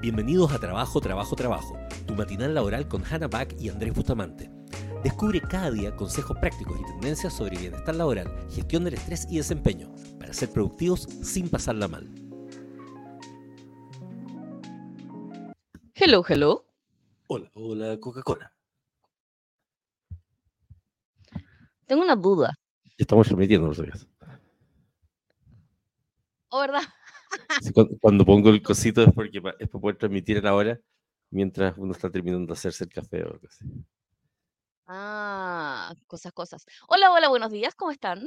Bienvenidos a Trabajo, Trabajo, Trabajo, tu matinal laboral con Hannah Back y Andrés Bustamante. Descubre cada día consejos prácticos y tendencias sobre bienestar laboral, gestión del estrés y desempeño, para ser productivos sin pasarla mal. Hello, hello. Hola, hola Coca-Cola. Tengo una duda. Estamos transmitiendo, no sabías. ¿Oh, verdad? Cuando, cuando pongo el cosito es porque es para poder transmitir a la hora mientras uno está terminando de hacerse el café o algo así. Ah, cosas, cosas. Hola, hola, buenos días, ¿cómo están?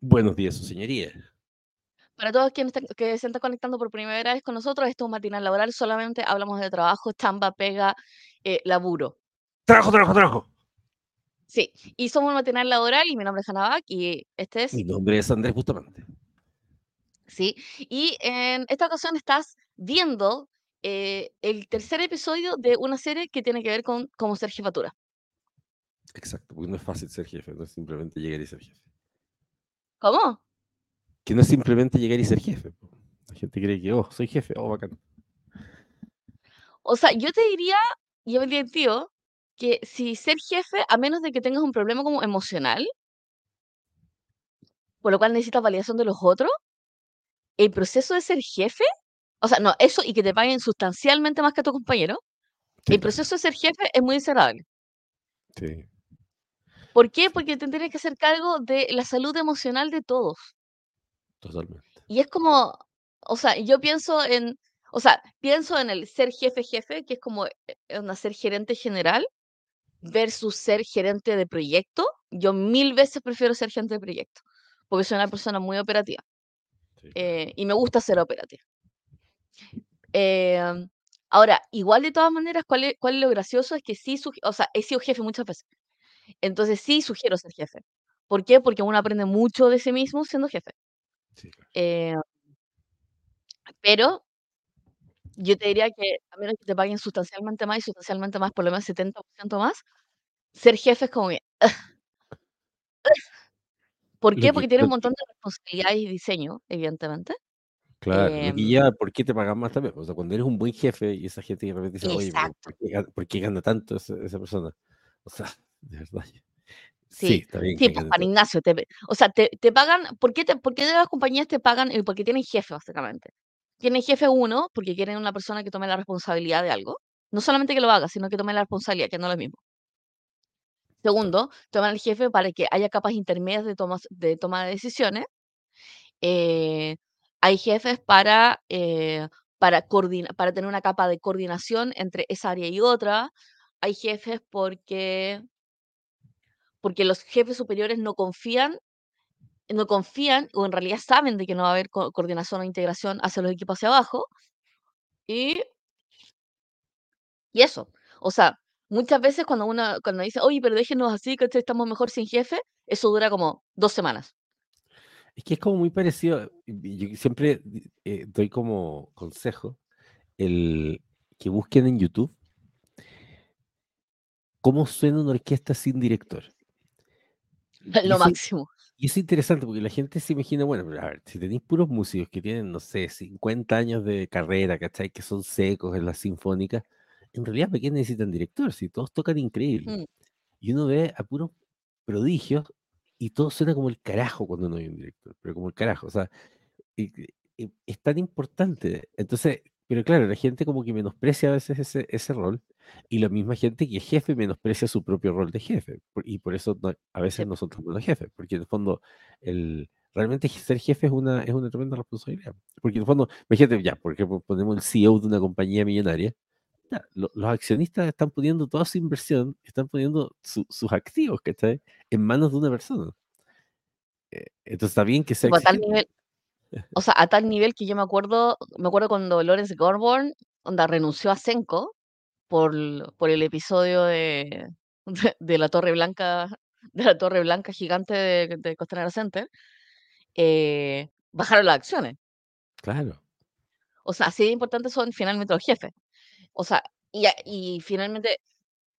Buenos días, su señoría. Para todos quienes están- que se están conectando por primera vez con nosotros, esto es un matinal laboral, solamente hablamos de trabajo, chamba, pega, eh, laburo. ¡Trabajo, trabajo, trabajo! Sí, y somos un matinal laboral y mi nombre es Hannah Back y este es, Mi nombre es Andrés Bustamante. Sí, y en esta ocasión estás viendo eh, el tercer episodio de una serie que tiene que ver con cómo ser jefatura. Exacto, porque no es fácil ser jefe, no es simplemente llegar y ser jefe. ¿Cómo? Que no es simplemente llegar y ser jefe. La gente cree que, oh, soy jefe, oh, bacán. O sea, yo te diría, yo me diría, tío, que si ser jefe, a menos de que tengas un problema como emocional, por lo cual necesitas validación de los otros, el proceso de ser jefe, o sea, no, eso y que te paguen sustancialmente más que a tu compañero, Sí, el proceso de ser jefe es muy desagradable. sí, ¿Por qué? Porque te tienes que hacer cargo de la salud emocional de todos. totalmente. Y es como, o sea, yo pienso en, o sea, pienso en el ser jefe jefe, que es como eh, una ser gerente general, versus ser gerente de proyecto, yo mil veces prefiero ser gerente de proyecto, porque soy una persona muy operativa Sí, eh, y me gusta ser operativa. Em, ahora, igual de todas maneras, ¿cuál es, cuál es lo gracioso? Es que sí, o sea, he sido jefe muchas veces, entonces sí sugiero ser jefe. ¿Por qué? Porque uno aprende mucho de sí mismo siendo jefe. Sí, claro. Eh, pero yo te diría que a menos que te paguen sustancialmente más y sustancialmente más, por lo menos 70% más, ser jefe es como que, ¿Por qué? que, Porque tiene un que, montón de responsabilidades y diseño, evidentemente. claro, lo que Em, lleva, ¿por qué te pagan más también? O sea, cuando eres un buen jefe y esa gente de repente dice, oye, exacto, ¿por qué, gana, por qué gana tanto esa, esa persona? O sea, de verdad. Sí, sí. está bien Sí, que pues Juan. Ignacio, te, o sea, te, te pagan, ¿por qué, te, por qué las compañías te pagan? Eh, Porque tienen jefe, básicamente. Tienen jefe uno, porque quieren una persona que tome la responsabilidad de algo. No solamente que lo haga, sino que tome la responsabilidad, que no es lo mismo. Segundo, toman al jefe para que haya capas intermedias de toma de decisiones. Eh, hay jefes para, eh, para, coordina- para tener una capa de coordinación entre esa área y otra. Hay jefes porque, porque los jefes superiores no confían, no confían o en realidad saben de que no va a haber co- coordinación o integración hacia los equipos hacia abajo. Y, y eso. O sea, muchas veces cuando uno cuando dice, oye, pero déjenos así, que estamos mejor sin jefe, eso dura como dos semanas. Es que es como muy parecido, yo siempre eh, doy como consejo el que busquen en YouTube cómo suena una orquesta sin director. Y Lo máximo. y es interesante porque la gente se imagina, bueno, a ver, si tenéis puros músicos que tienen, no sé, 50 años de carrera, ¿cachai? Que son secos en las sinfónicas, en realidad, ¿para qué necesitan director? Si todos tocan increíble. Mm. Y uno ve a puros prodigios y todo suena como el carajo cuando no hay un director, pero como el carajo, o sea, es tan importante. Entonces, pero claro, la gente como que menosprecia a veces ese, ese rol y la misma gente que es jefe menosprecia su propio rol de jefe. Y por eso no- a veces Sí. no son tan buenos jefes, porque en el fondo el, realmente ser jefe es una, es una tremenda responsabilidad. Porque en el fondo, imagínate, ya, por ejemplo, ponemos el CEO de una compañía millonaria, los accionistas están poniendo toda su inversión, están poniendo su- sus activos, ¿cachai? En manos de una persona. Eh, Entonces está bien que sea a tal nivel, o sea, a tal nivel que yo me acuerdo, me acuerdo cuando Lawrence Gorborn, onda, renunció a Senko por, por el episodio de, de, de la Torre Blanca, de la Torre Blanca gigante de, de Costanera Center, eh, bajaron las acciones. Claro. O sea, así de importantes son finalmente los jefes. O sea, y, y finalmente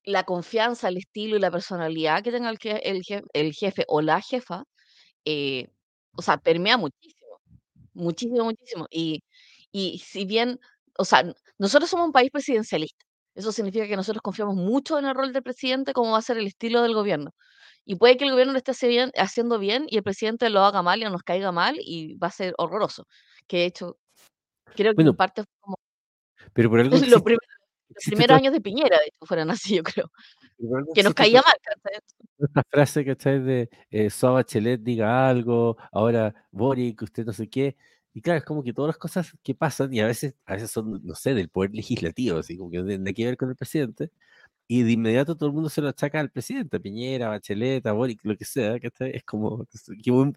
la confianza, el estilo y la personalidad que tenga el, je- el, je- el jefe o la jefa, eh, o sea, permea muchísimo. Muchísimo, muchísimo. Y, y si bien, o sea, nosotros somos un país presidencialista. Eso significa que nosotros confiamos mucho en el rol del presidente, cómo va a ser el estilo del gobierno. Y puede que el gobierno lo esté haciendo bien y el presidente lo haga mal y nos caiga mal y va a ser horroroso. Que de hecho, creo que en parte como... Pero por algo los, primeros años de Piñera, de hecho, fueron así, yo creo. Que nos caía mal. Esta frase, que está De eh, Bachelet diga algo, ahora Boric, usted no sé qué. Y claro, es como que todas las cosas que pasan, y a veces, a veces son, no sé, del poder legislativo, así como que no tienen que ver con el presidente, y de inmediato todo el mundo se lo achaca al presidente, Piñera, Bachelet, Boric, lo que sea, que es como,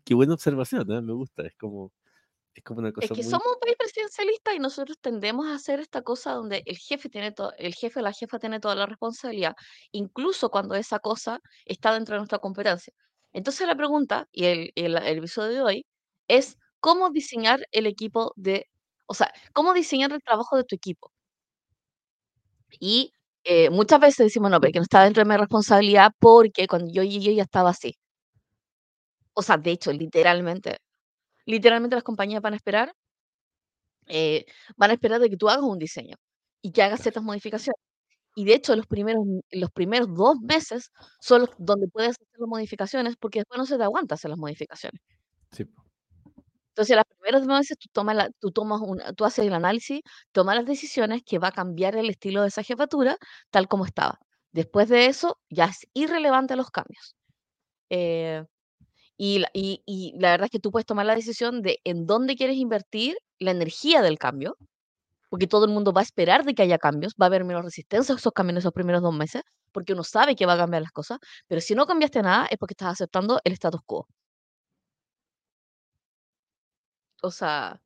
qué, buena observación, ¿eh? me gusta, es como, es como una cosa Es que somos un país presidencialista y nosotros tendemos a hacer esta cosa donde el jefe tiene todo, el jefe o la jefa tiene toda la responsabilidad, incluso cuando esa cosa está dentro de nuestra competencia. Entonces la pregunta, y el, el episodio de hoy, es cómo diseñar el equipo de, o sea, cómo diseñar el trabajo de tu equipo. Y eh, muchas veces decimos, no, porque no está dentro de mi responsabilidad porque cuando yo llegué ya estaba así. O sea, de hecho, literalmente, literalmente las compañías van a esperar, eh, van a esperar de que tú hagas un diseño y que hagas ciertas modificaciones. Y de hecho, los primeros, los primeros dos meses son los donde puedes hacer las modificaciones porque después no se te aguanta hacer las modificaciones. Sí. Entonces, las primeras veces tú tomas, la, tú, tomas una, tú haces el análisis, tomas las decisiones que va a cambiar el estilo de esa jefatura tal como estaba. Después de eso, ya es irrelevante los cambios. Eh, y, la verdad es que tú puedes tomar la decisión de en dónde quieres invertir la energía del cambio, porque todo el mundo va a esperar de que haya cambios, va a haber menos resistencia a esos cambios esos primeros dos meses, porque uno sabe que va a cambiar las cosas, pero si no cambiaste nada es porque estás aceptando el status quo. O sea,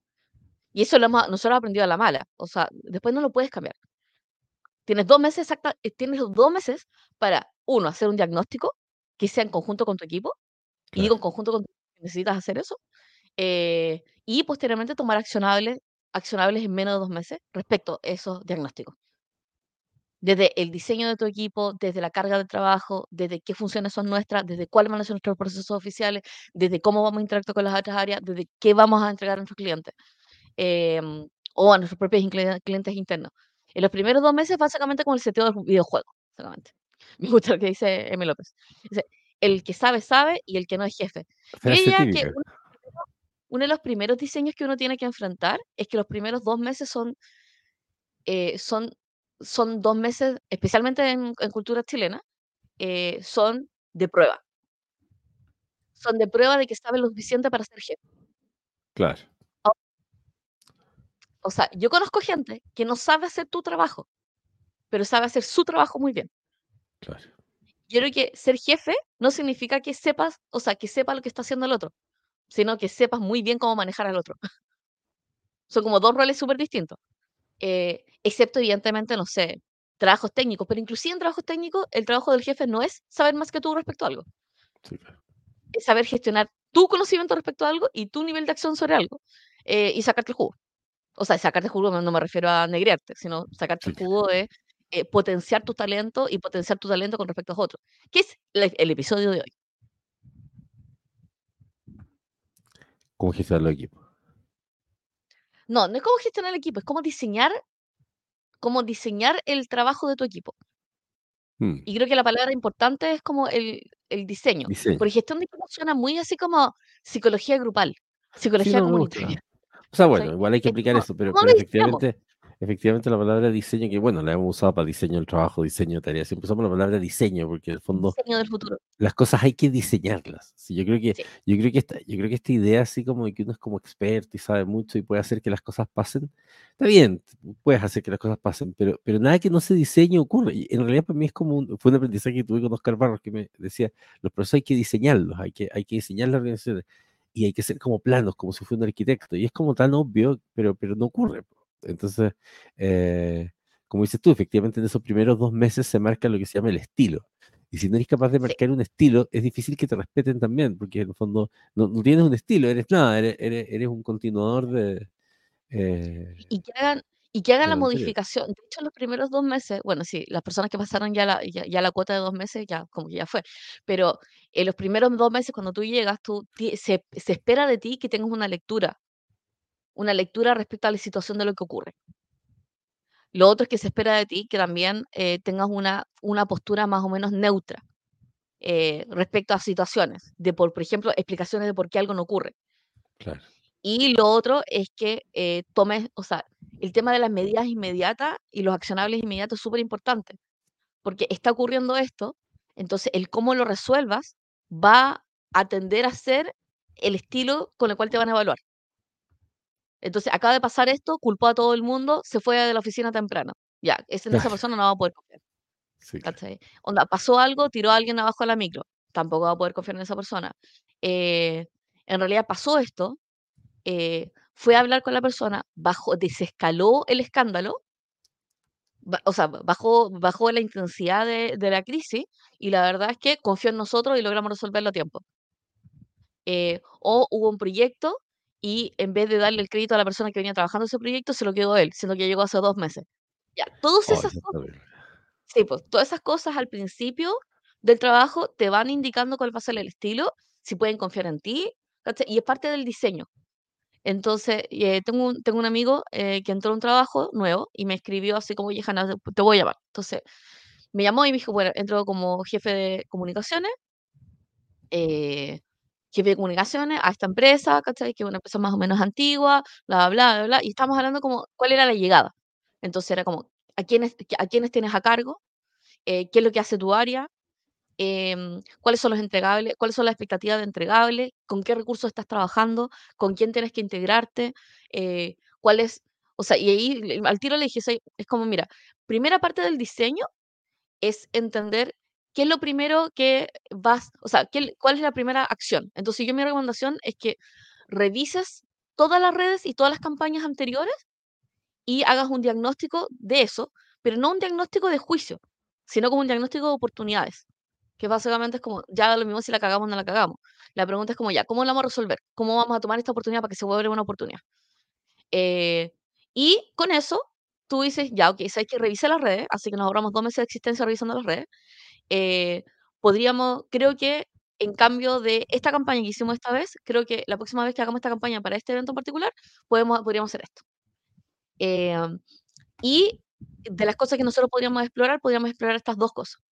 y eso lo hemos, nosotros aprendido a la mala. O sea, después no lo puedes cambiar. Tienes dos meses exacta, eh, tienes dos meses para, uno, hacer un diagnóstico que sea en conjunto con tu equipo. Y digo en conjunto con necesitas hacer eso. Eh, y posteriormente tomar accionables, accionables en menos de dos meses respecto a esos diagnósticos. Desde el diseño de tu equipo, desde la carga de trabajo, desde qué funciones son nuestras, desde cuáles van a ser nuestros procesos oficiales, desde cómo vamos a interactuar con las otras áreas, desde qué vamos a entregar a nuestros clientes em, o a nuestros propios clientes internos. En los primeros dos meses, básicamente, con el seteo del videojuego. Me gusta lo que dice Emi López. Dice, el que sabe, sabe y el que no es jefe. Que uno, de los primeros diseños que uno tiene que enfrentar es que los primeros dos meses son, eh, son son dos meses, especialmente en, cultura chilena, eh, son de prueba. Son de prueba de que sabes lo suficiente para ser jefe. Claro. O sea, yo conozco gente que no sabe hacer tu trabajo, pero sabe hacer su trabajo muy bien. Claro. Yo creo que ser jefe no significa que sepas, o sea, que sepa lo que está haciendo el otro, sino que sepas muy bien cómo manejar al otro. Son como dos roles súper distintos. Eh, excepto evidentemente, no sé, trabajos técnicos, pero inclusive en trabajos técnicos, el trabajo del jefe no es saber más que tú respecto a algo. Es saber gestionar tu conocimiento respecto a algo y tu nivel de acción sobre algo eh, y sacarte el jugo. O sea, sacarte el jugo no me refiero a negriarte, sino sacarte el jugo de eh, potenciar tu talento y potenciar tu talento con respecto a otros, que es el, episodio de hoy. ¿Cómo gestionar el equipo? No, no es cómo gestionar el equipo, es cómo diseñar cómo diseñar el trabajo de tu equipo. Mm. Y creo que la palabra importante es como el, el diseño. Porque gestión de equipo suena muy así como psicología grupal, psicología comunitaria. O sea, bueno, igual hay que aplicar eso, pero, pero efectivamente, efectivamente la palabra diseño, que bueno, la hemos usado para diseño del trabajo, diseño de tareas, siempre usamos la palabra diseño, porque en el fondo diseño del futuro. las cosas hay que diseñarlas. Sí, yo creo que, yo creo que esta, yo creo que esta idea así como de que uno es como experto y sabe mucho y puede hacer que las cosas pasen, está bien, puedes hacer que las cosas pasen, pero, pero nada que no se diseñe ocurre. Y en realidad para mí es como un, fue un aprendizaje que tuve con Oscar Barros que me decía, los procesos hay que diseñarlos, hay que, hay que diseñar las organizaciones y hay que ser como planos, como si fuera un arquitecto. Y es como tan obvio, pero, pero no ocurre. Entonces, eh, como dices tú, efectivamente en esos primeros dos meses se marca lo que se llama el estilo. Y si no eres capaz de marcar un estilo, es difícil que te respeten también, porque en el fondo no, tienes un estilo, eres nada, eres, eres, un continuador de... Eh, y que hagan, y que hagan la modificación. De hecho, los primeros dos meses, bueno, sí, las personas que pasaron ya la, ya, la cuota de dos meses, ya como que ya fue, pero en los primeros dos meses cuando tú llegas, tú, se, se espera de ti que tengas una lectura una lectura respecto a la situación de lo que ocurre. Lo otro es que se espera de ti que también eh, tengas una, una postura más o menos neutra eh, respecto a situaciones, de por, por ejemplo, explicaciones de por qué algo no ocurre. Claro. Y lo otro es que eh, tomes, o sea, el tema de las medidas inmediatas y los accionables inmediatos es súper importante, porque está ocurriendo esto, entonces el cómo lo resuelvas va a tender a ser el estilo con el cual te van a evaluar. Entonces, acaba de pasar esto, culpó a todo el mundo, se fue de la oficina temprano. Ya, esa, esa persona no va a poder confiar. Sí. Onda, pasó algo, tiró a alguien abajo de la micro. Tampoco va a poder confiar en esa persona. Eh, en realidad pasó esto, eh, fue a hablar con la persona, bajó, desescaló el escándalo, o sea, bajó, bajó la intensidad de, de la crisis y la verdad es que confió en nosotros y logramos resolverlo a tiempo. Eh, o hubo un proyecto y en vez de darle el crédito a la persona que venía trabajando ese proyecto, se lo quedó él, siendo que llegó hace dos meses. Ya, todas Oh, esas cosas, sí, pues, todas esas cosas al principio del trabajo te van indicando cuál va a ser el estilo, si pueden confiar en ti, ¿cachai? Y es parte del diseño. Entonces, eh, tengo un, tengo un amigo eh, que entró a un trabajo nuevo y me escribió así como, oye, Hanna, te voy a llamar. Entonces, me llamó y me dijo, bueno, entró como jefe de comunicaciones, eh, jefe de comunicaciones a esta empresa, ¿cachai? Que es una empresa más o menos antigua, bla, bla, bla, bla, y estamos hablando como, ¿cuál era la llegada? Entonces era como, ¿a quiénes, a quiénes tienes a cargo? Eh, ¿qué es lo que hace tu área? Em, ¿cuáles son los entregables? ¿Cuáles son las expectativas de entregables? ¿Con qué recursos estás trabajando? ¿Con quién tienes que integrarte? Eh, ¿cuál es? O sea, y ahí al tiro le dije, "Soy- es como, mira, primera parte del diseño es entender qué es lo primero que vas, o sea, qué- cuál es la primera acción. Entonces, yo mi recomendación es que revises todas las redes y todas las campañas anteriores y hagas un diagnóstico de eso, pero no un diagnóstico de juicio, sino como un diagnóstico de oportunidades, que básicamente es como, ya lo mismo si la cagamos o no la cagamos. La pregunta es como, ya, ¿cómo la vamos a resolver? ¿Cómo vamos a tomar esta oportunidad para que se vuelva una oportunidad? Eh, y con eso, tú dices, ya, ok, sabes que revisé las redes, así que nos ahorramos dos meses de existencia revisando las redes. Eh, podríamos, creo que en cambio de esta campaña que hicimos esta vez, creo que la próxima vez que hagamos esta campaña para este evento en particular, podemos, podríamos hacer esto. Em, y de las cosas que nosotros podríamos explorar, podríamos explorar estas dos cosas.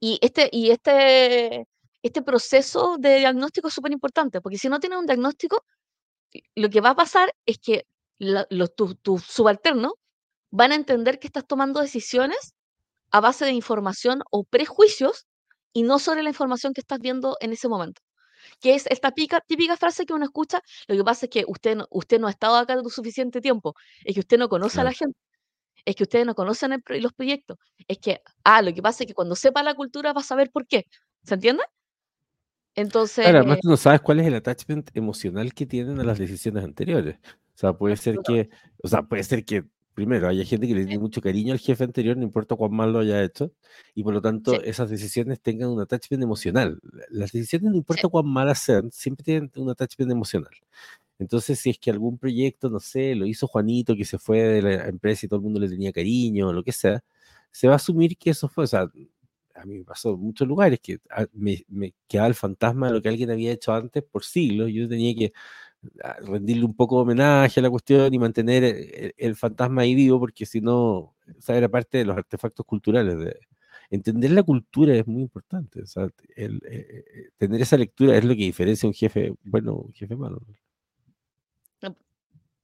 Y este, y este, este proceso de diagnóstico es súper importante, porque si no tienes un diagnóstico, lo que va a pasar es que tus tus subalternos van a entender que estás tomando decisiones a base de información o prejuicios y no sobre la información que estás viendo en ese momento. Que es esta pica- típica frase que uno escucha, lo que pasa es que usted no, usted no ha estado acá lo suficiente tiempo, es que usted no conoce a la gente es que ustedes no conocen el los proyectos. Es que, ah, lo que pasa es que cuando sepa la cultura va a saber por qué. ¿Se entiende? Entonces, Claro, además tú no sabes cuál es el attachment emocional que tienen a las decisiones anteriores. O sea, puede ser que, o sea, puede ser que primero haya gente que le tiene mucho cariño al jefe anterior, no importa cuán mal lo haya hecho, y por lo Sí, tanto esas decisiones tengan un attachment emocional. Las decisiones, no sí, importa cuán malas sean, siempre tienen un attachment emocional. Entonces, si es que algún proyecto, no sé, lo hizo Juanito, que se fue de la empresa y todo el mundo le tenía cariño, lo que sea, se va a asumir que eso fue, o sea, a mí me pasó en muchos lugares que ah, me, me quedaba el fantasma de lo que alguien había hecho antes por siglos, yo tenía que rendirle un poco de homenaje a la cuestión y mantener el, el- fantasma ahí vivo, porque si no, era parte de los artefactos culturales. De, entender la cultura es muy importante, eh, eh, tener esa lectura es lo que diferencia a un jefe bueno un jefe malo.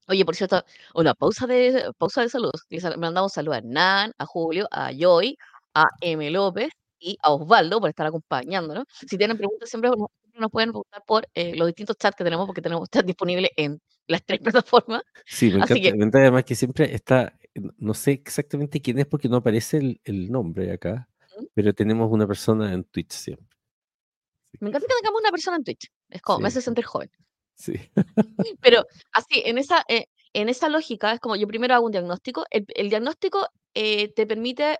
Oye, por cierto, una pausa de, pausa de saludos. Le sal- mandamos saludos a Nan, a Julio, a Joy, a M. López y a Osvaldo por estar acompañándonos. Si tienen preguntas, siempre siempre nos pueden preguntar por eh, los distintos chats que tenemos, porque tenemos chats disponibles en las tres plataformas. Sí, me encanta, que, me encanta además que siempre está, no sé exactamente quién es porque no aparece el, el nombre acá, ¿mm? pero tenemos una persona en Twitch siempre. Me encanta que tengamos una persona en Twitch. Es como, me hace sentir joven. sí, Pero así, en esa, eh, en esa lógica, es como yo primero hago un diagnóstico. El, el diagnóstico eh, te permite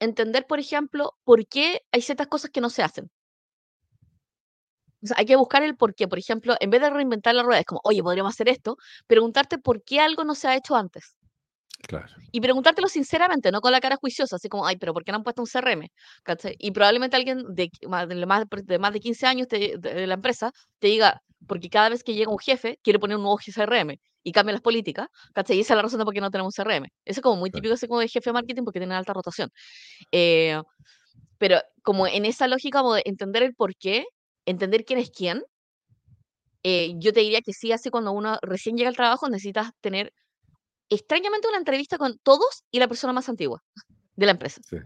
entender, por ejemplo, por qué hay ciertas cosas que no se hacen. O sea, hay que buscar el por qué. Por ejemplo, en vez de reinventar la rueda, es como, oye, podríamos hacer esto, preguntarte por qué algo no se ha hecho antes. Claro. Y preguntártelo sinceramente, no con la cara juiciosa, así como, ay, pero ¿por qué no han puesto un CRM? ¿Cachai? Y probablemente alguien de más de más de, más de 15 años te- de, de la empresa te diga, porque cada vez que llega un jefe, quiere poner un nuevo CRM y cambia las políticas, ¿cachai? Y esa es la razón de por qué no tenemos un CRM. Eso es como muy típico ese como de jefe de marketing porque tiene alta rotación. Eh, pero como en esa lógica como de entender el por qué, entender quién es quién, eh, yo te diría que sí, así cuando uno recién llega al trabajo necesitas tener extrañamente una entrevista con todos y la persona más antigua de la empresa. Sí.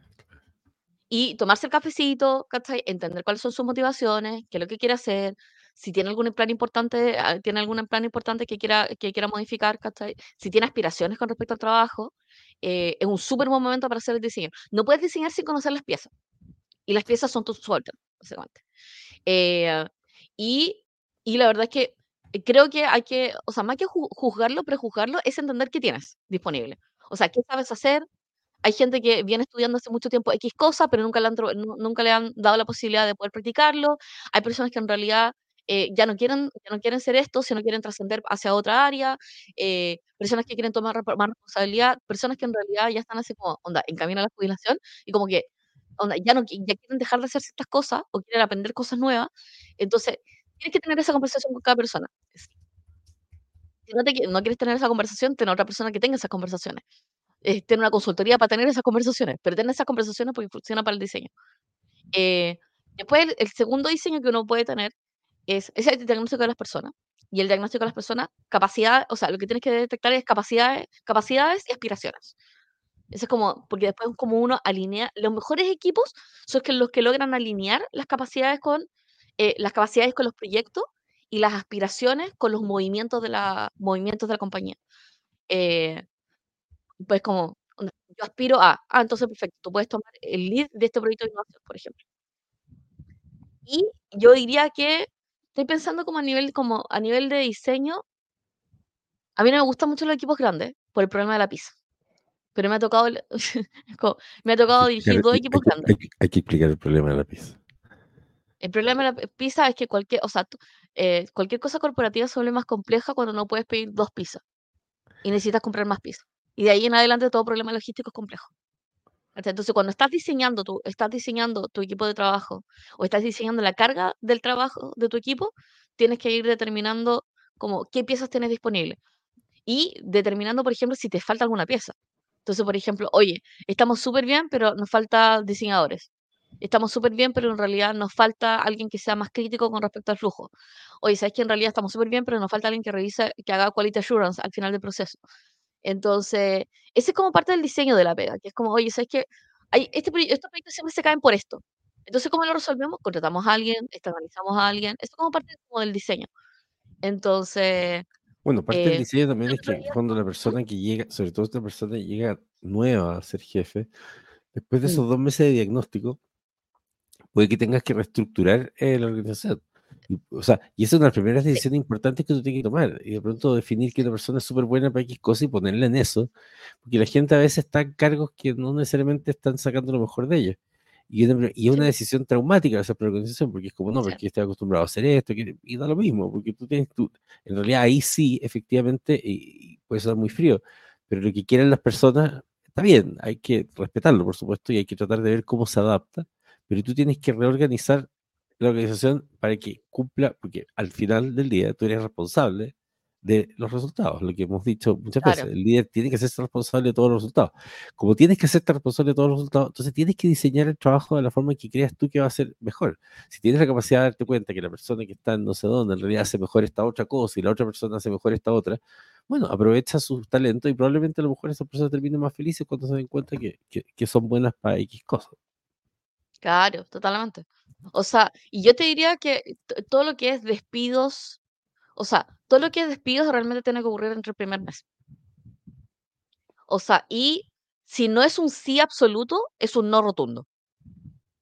Y tomarse el cafecito, ¿cachai? Entender cuáles son sus motivaciones, qué es lo que quiere hacer, si tiene algún plan importante, ah, tiene algún plan importante que quiera, que quiera modificar, ¿cachai? Si tiene aspiraciones con respecto al trabajo, eh, es un súper buen momento para hacer el diseño. No puedes diseñar sin conocer las piezas. Y las piezas son tus sueltas, básicamente. Eh, y, y la verdad es que eh, creo que hay que, o sea, más que ju- juzgarlo, prejuzgarlo, es entender qué tienes disponible. O sea, qué sabes hacer. Hay gente que viene estudiando hace mucho tiempo X cosa, pero nunca le han, nunca le han dado la posibilidad de poder practicarlo. Hay personas que en realidad eh, ya no quieren, ya no quieren ser esto, sino quieren trascender hacia otra área. eh, personas que quieren tomar más responsabilidad. Personas que en realidad ya están así como, onda, en camino a la jubilación y como que onda, ya no ya quieren dejar de hacer ciertas cosas o quieren aprender cosas nuevas. Entonces, tienes que tener esa conversación con cada persona. Si no, te, no quieres tener esa conversación, ten a otra persona que tenga esas conversaciones. Eh, ten una consultoría para tener esas conversaciones, pero ten esas conversaciones porque funciona para el diseño. Eh, después, el, el segundo diseño que uno puede tener es, es el diagnóstico de las personas. Y el diagnóstico de las personas, capacidad, o sea, lo que tienes que detectar es capacidades, capacidades y aspiraciones. Eso es como, porque después como uno alinea, los mejores equipos son los que logran alinear las capacidades con, eh, las capacidades con los proyectos y las aspiraciones con los movimientos de la, movimientos de la compañía. Eh, pues como, yo aspiro a, ah, entonces perfecto, tú puedes tomar el lead de este proyecto de innovación, por ejemplo. Y yo diría que estoy pensando como a nivel, como a nivel de diseño, a mí no me gustan mucho los equipos grandes por el problema de la pizza. Pero me ha tocado, me ha tocado dirigir dos equipos grandes. hay que- hay que explicar el problema de la pizza. El problema de la p- pizza es que cualquier, o sea, tú- eh, cualquier cosa corporativa se vuelve más compleja cuando no puedes pedir dos pizzas y necesitas comprar más pizzas. Y de ahí en adelante todo problema logístico es complejo. Entonces, cuando estás diseñando tu, estás diseñando tu equipo de trabajo o estás diseñando la carga del trabajo de tu equipo, tienes que ir determinando como qué piezas tienes disponibles y determinando, por ejemplo, si te falta alguna pieza. Entonces, por ejemplo, oye, estamos súper bien, pero nos falta diseñadores. Estamos súper bien, pero en realidad nos falta alguien que sea más crítico con respecto al flujo. Oye, ¿sabes que en realidad estamos súper bien, pero nos falta alguien que revise, que haga quality assurance al final del proceso? Entonces, ese es como parte del diseño de la pega, que es como, oye, ¿sabes qué? Hay, este, proye- estos proyectos siempre se caen por esto. Entonces, ¿cómo lo resolvemos? Contratamos a alguien, externalizamos a alguien. Esto es como parte como del diseño. Entonces, Bueno, parte del eh, diseño también es que cuando la persona que llega, sobre todo esta persona que llega nueva a ser jefe, después de Mm. esos dos meses de diagnóstico, puede que tengas que reestructurar eh, la organización. Y, o sea, y esa es una de las primeras decisiones importantes que tú tienes que tomar. Y de pronto definir que una persona es súper buena para X cosa y ponerla en eso. Porque la gente a veces está en cargos que no necesariamente están sacando lo mejor de ellos. Y una, y una decisión traumática esa para la organización, porque es como, no, porque estoy acostumbrado a hacer esto, y da lo mismo, porque tú tienes tu, en realidad ahí sí, efectivamente, y, y puede ser muy frío, pero lo que quieren las personas está bien, hay que respetarlo, por supuesto, y hay que tratar de ver cómo se adapta, pero tú tienes que reorganizar la organización para que cumpla, porque al final del día tú eres responsable de los resultados, lo que hemos dicho muchas veces, el líder tiene que hacerse responsable de todos los resultados. Como tienes que hacerte responsable de todos los resultados, entonces tienes que diseñar el trabajo de la forma que creas tú que va a ser mejor. Si tienes la capacidad de darte cuenta que la persona que está en no sé dónde en realidad hace mejor esta otra cosa y la otra persona hace mejor esta otra, bueno, aprovecha sus talentos y probablemente a lo mejor esas personas terminen más felices cuando se den cuenta que, que, que son buenas para X cosas. claro, totalmente. O sea, y yo te diría que todo lo que es despidos, o sea, todo lo que es despidos realmente tiene que ocurrir entre el primer mes. O sea, y si no es un sí absoluto, es un no rotundo.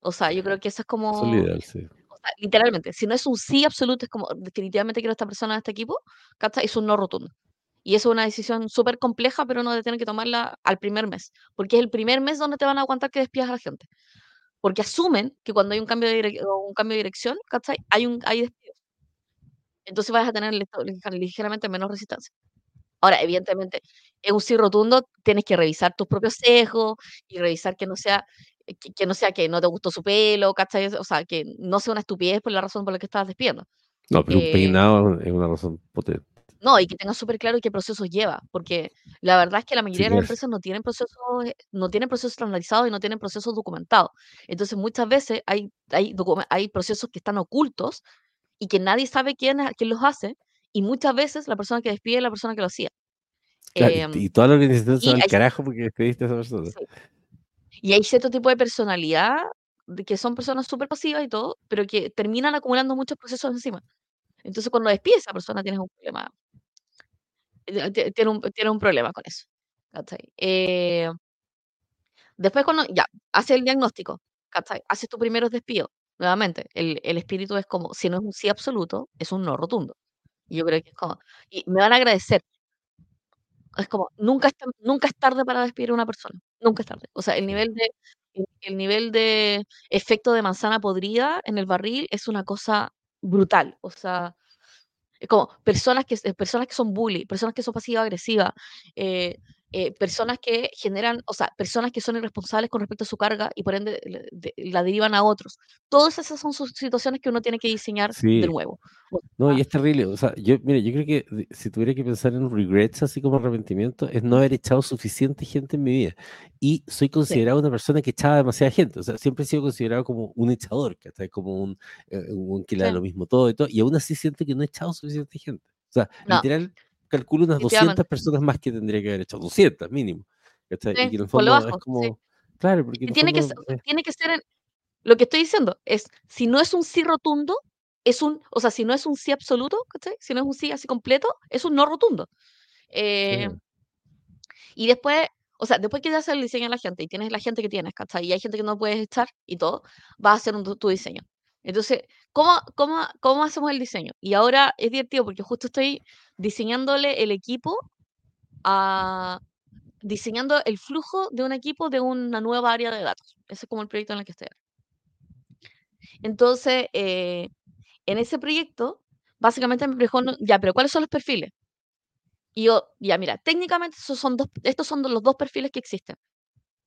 O sea, yo creo que eso es como, ideal, sí. o sea, literalmente, si no es un sí absoluto, es como definitivamente quiero a esta persona en este equipo. Es un no rotundo. Y eso es una decisión súper compleja, pero uno tiene que tomarla al primer mes, porque es el primer mes donde te van a aguantar que despidas a la gente. Porque asumen que cuando hay un cambio de, direc- un cambio de dirección, ¿cachai? Hay, un, hay despidos. Entonces vas a tener ligeramente menos resistencia. Ahora, evidentemente, es un sí rotundo, tienes que revisar tus propios sesgos y revisar que no sea que, que no sea que no te gustó su pelo, ¿cachai? O sea, que no sea una estupidez por la razón por la que estabas despidiendo. No, pero un Eh, peinado es una razón potente. no, y que tengas súper claro qué procesos lleva, porque la verdad es que la Sí, mayoría de las empresas no tienen procesos, no tienen procesos estandarizados y no tienen procesos documentados. Entonces, muchas veces hay, hay, hay procesos que están ocultos y que nadie sabe quién, quién los hace, y muchas veces la persona que despide es la persona que lo hacía. Claro, Em, y toda la organización se va al carajo porque despediste a esa persona. sí, y hay cierto tipo de personalidad de que son personas súper pasivas y todo, pero que terminan acumulando muchos procesos encima. Entonces, cuando despides a esa persona tienes un problema, eh, ti- tiene un, tiene un problema con eso. Eh, después, cuando ya haces el diagnóstico, haces tus primeros despidos. Nuevamente, el, el espíritu es como, si no es un sí absoluto, es un no rotundo. Y yo creo que es como, y me van a agradecer. Es como, nunca es, nunca es tarde para despedir a una persona. Nunca es tarde. O sea, el nivel de, el, el nivel de efecto de manzana podrida en el barril es una cosa brutal. O sea, es como personas que, eh, personas que son bully, personas que son pasivo-agresivas, eh, eh, personas que generan, o sea, personas que son irresponsables con respecto a su carga y por ende le- de- la derivan a otros. Todas esas son sus situaciones que uno tiene que diseñar de Sí, nuevo. O no, y sea, es terrible. O sea, yo, mire, yo creo que de- si tuviera que pensar en regrets, así como arrepentimiento, es no haber echado suficiente gente en mi vida. Y soy sí, considerado una persona que echaba demasiada gente. O sea, siempre he sido considerado como un echador, ¿cachai? Como un, eh, un que le da sí. lo mismo todo y todo. Y aún así siento que no he echado suficiente gente. O sea, No, literal, calculo unas 200 definitivamente. personas más que tendría que haber echado. 200 mínimo. ¿cachai? Y Sí, que en el fondo es bajo, sí. como, claro, porque tiene que, fondo... ser- eh, tiene que ser, en- lo que estoy diciendo es, si no es un sí rotundo, es un, o sea, si no es un sí absoluto, ¿cachai? Si no es un sí así completo, es un no rotundo. Eh, sí. y después, o sea, después que ya haces el diseño a la gente y tienes la gente que tienes, ¿cachai? Y hay gente que no puedes echar y todo, vas a hacer un, tu diseño. Entonces, ¿cómo, cómo, ¿cómo hacemos el diseño? Y ahora es divertido porque justo estoy diseñándole el equipo a, diseñando el flujo de un equipo de una nueva área de datos. Ese es como el proyecto en el que estoy. Entonces, eh, en ese proyecto, básicamente me pregunto, ya, pero ¿cuáles son los perfiles? Y yo, ya, mira, técnicamente esos son dos, estos son los dos perfiles que existen.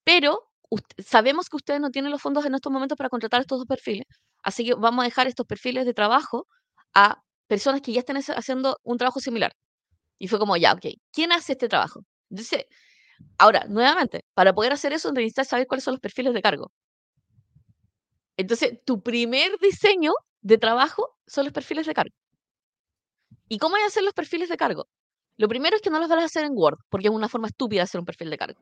Pero ust- sabemos que ustedes no tienen los fondos en estos momentos para contratar estos dos perfiles. Así que vamos a dejar estos perfiles de trabajo a personas que ya hace- haciendo un trabajo similar. Y fue como, ya, ok, ¿quién hace este trabajo? Entonces, ahora, nuevamente, para poder hacer eso necesitas saber cuáles son los perfiles de cargo. Entonces, tu primer diseño de trabajo son los perfiles de cargo. ¿Y cómo hay que hacer los perfiles de cargo? Lo primero es que no los vas a hacer en Word, porque es una forma estúpida de hacer un perfil de cargo.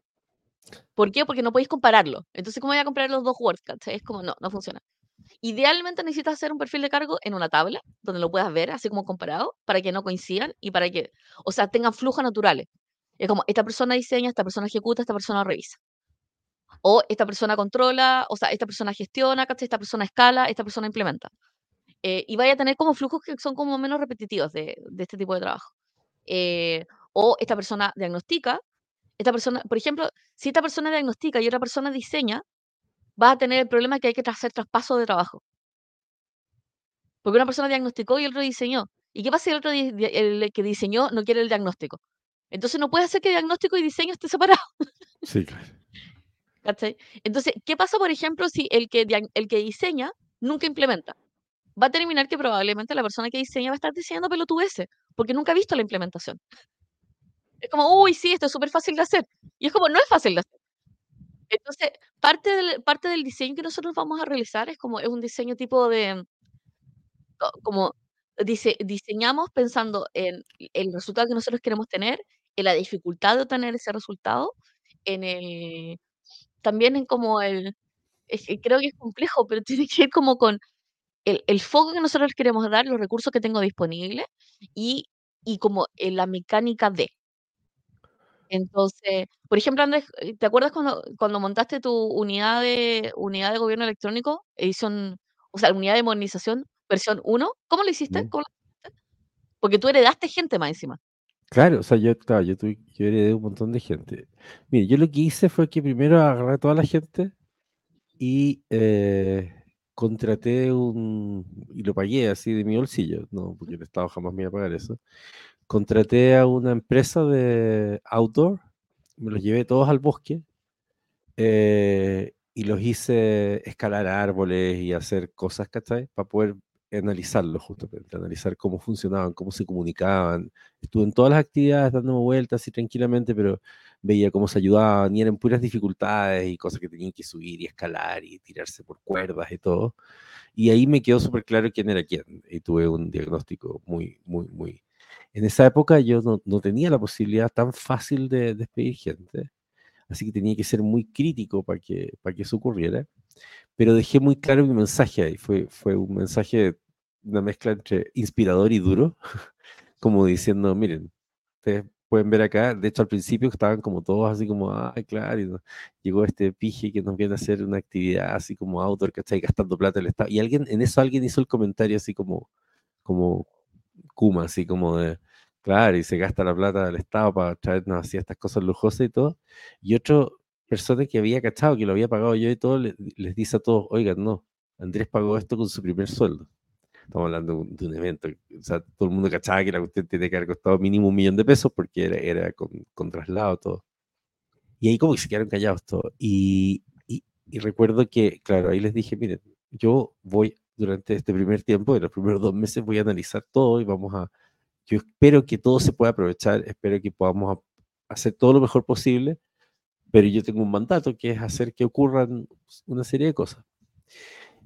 ¿Por qué? Porque no podéis compararlo. Entonces, ¿cómo voy a comparar los dos Word? Es como, no, no funciona. Idealmente necesitas hacer un perfil de cargo en una tabla, donde lo puedas ver, así como comparado, para que no coincidan y para que, o sea, tengan flujos naturales. Es como, esta persona diseña, esta persona ejecuta, esta persona revisa. O esta persona controla, o sea, esta persona gestiona, esta persona escala, esta persona implementa. Eh, y vaya a tener como flujos que son como menos repetitivos de, de este tipo de trabajo. Eh, o esta persona diagnostica, esta persona, por ejemplo, si esta persona diagnostica y otra persona diseña, vas a tener el problema que hay que hacer traspaso de trabajo. Porque una persona diagnosticó y el otro diseñó. ¿Y qué pasa si el otro el que diseñó no quiere el diagnóstico? Entonces no puede hacer que diagnóstico y diseño esté separado. Sí, claro. ¿cachai? Entonces, ¿qué pasa, por ejemplo, si el que, el que diseña nunca implementa? Va a terminar que probablemente la persona que diseña va a estar diseñando pelotudeces, porque nunca ha visto la implementación. Es como, uy, sí, esto es súper fácil de hacer. Y es como, no es fácil de hacer. Entonces, parte del, parte del diseño que nosotros vamos a realizar es como, es un diseño tipo de, co- como, diseñamos pensando en el resultado que nosotros queremos tener, en la dificultad de obtener ese resultado, en el, también en como el, creo que es complejo, pero tiene que ver como con el, el foco que nosotros queremos dar, los recursos que tengo disponibles y, y como en la mecánica de. Entonces, por ejemplo, Andrés, eh, ¿te acuerdas cuando, cuando montaste tu unidad de, unidad de gobierno electrónico, edición, o sea, unidad de modernización, versión uno ¿Cómo lo hiciste? Mm. ¿Cómo lo hiciste? Porque tú heredaste gente más encima. Claro, o sea, yo, claro, yo, tuve, yo heredé un montón de gente. Mire, yo lo que hice fue que primero agarré a toda la gente y eh, contraté un, y lo pagué así de mi bolsillo, no, porque el Estado jamás me iba a pagar eso, contraté a una empresa de outdoor, me los llevé todos al bosque eh, y los hice escalar árboles y hacer cosas, ¿cachai? Para poder analizarlos justamente, analizar cómo funcionaban, cómo se comunicaban. Estuve en todas las actividades dándome vueltas así tranquilamente, pero veía cómo se ayudaban y eran puras dificultades y cosas que tenían que subir y escalar y tirarse por cuerdas y todo. Y ahí me quedó súper claro quién era quién y tuve un diagnóstico muy, muy, muy... En esa época yo no, no tenía la posibilidad tan fácil de despedir gente, así que tenía que ser muy crítico para que, para que eso ocurriera pero dejé muy claro mi mensaje ahí. Fue, fue un mensaje una mezcla entre inspirador y duro, como diciendo, miren, ustedes pueden ver acá, de hecho al principio estaban como todos así como, ay, claro, y llegó este pije que nos viene a hacer una actividad así como que está gastando plata el Estado. Y alguien, en eso alguien hizo el comentario así como, como Kuma, así como de, claro, y se gasta la plata del Estado para traernos así estas cosas lujosas y todo. Y otro persona que había cachado, que lo había pagado yo y todo, les, les dice a todos, oigan, no, Andrés pagó esto con su primer sueldo. Estamos hablando de un evento, o sea, todo el mundo cachaba que la cuestión tiene que haber costado mínimo un millón de pesos porque era, era con, con, traslado todo. Y ahí como que se quedaron callados todos. Y, y, y, recuerdo que, claro, ahí les dije, miren, yo voy durante este primer tiempo, en los primeros dos meses voy a analizar todo y vamos a, yo espero que todo se pueda aprovechar, espero que podamos hacer todo lo mejor posible, pero yo tengo un mandato que es hacer que ocurran una serie de cosas.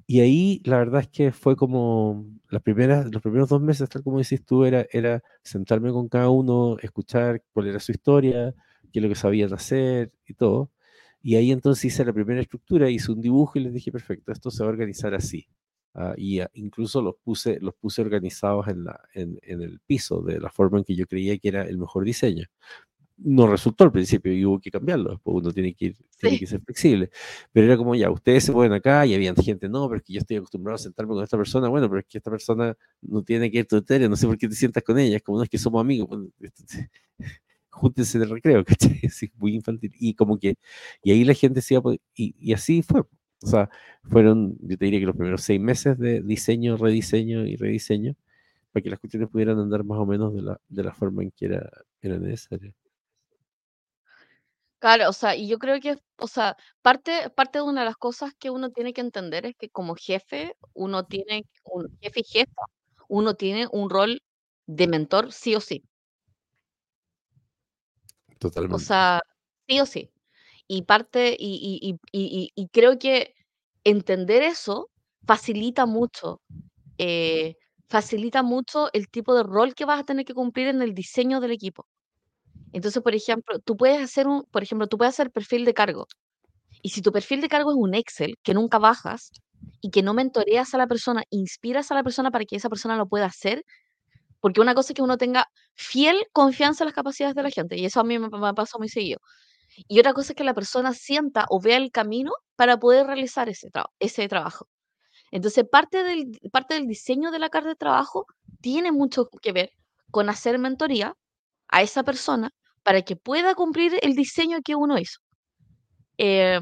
Y ahí la verdad es que fue como las primeras, los primeros dos meses, tal como dices tú, era, era sentarme con cada uno, escuchar cuál era su historia, qué es lo que sabían hacer y todo. Y ahí entonces hice la primera estructura, hice un dibujo y les dije, perfecto, esto se va a organizar así. Uh, y uh, incluso los puse, los puse organizados en, la, en, en, el piso de la forma en que yo creía que era el mejor diseño no resultó al principio y hubo que cambiarlo, porque uno tiene que, ir, tiene que ser flexible. Pero era como, ya, ustedes se ponen acá y había gente, no, pero es que yo estoy acostumbrado a sentarme con esta persona, bueno, pero es que esta persona no tiene que ir tu no sé por qué te sientas con ella, es como, no es que somos amigos, júntense de recreo, ¿cachai? Es muy infantil. Y como que, y ahí la gente se iba, y, y así fue. O sea, fueron, yo te diría que los primeros seis meses de diseño, rediseño y rediseño, para que las cuestiones pudieran andar más o menos de la, de la forma en que era, era necesario. Claro, o sea, y yo creo que, o sea, parte, parte de una de las cosas que uno tiene que entender es que como jefe, uno tiene, un jefe y jefa, uno tiene un rol de mentor sí o sí. O Totalmente. sea, sí o sí. Y parte, y, y, y, y, y creo que entender eso facilita mucho, eh, facilita mucho el tipo de rol que vas a tener que cumplir en el diseño del equipo. Entonces, por ejemplo, tú puedes hacer un, por ejemplo, tú puedes hacer perfil de cargo. Y si tu perfil de cargo es un Excel que nunca bajas y que no mentoreas a la persona, inspiras a la persona para que esa persona lo pueda hacer, porque una cosa es que uno tenga fiel confianza en las capacidades de la gente, y eso a mí me, me pasa muy seguido. Y otra cosa es que la persona sienta o vea el camino para poder realizar ese, tra ese trabajo. Entonces, parte del, parte del diseño de la carta de trabajo tiene mucho que ver con hacer mentoría a esa persona para que pueda cumplir el diseño que uno hizo. Eh,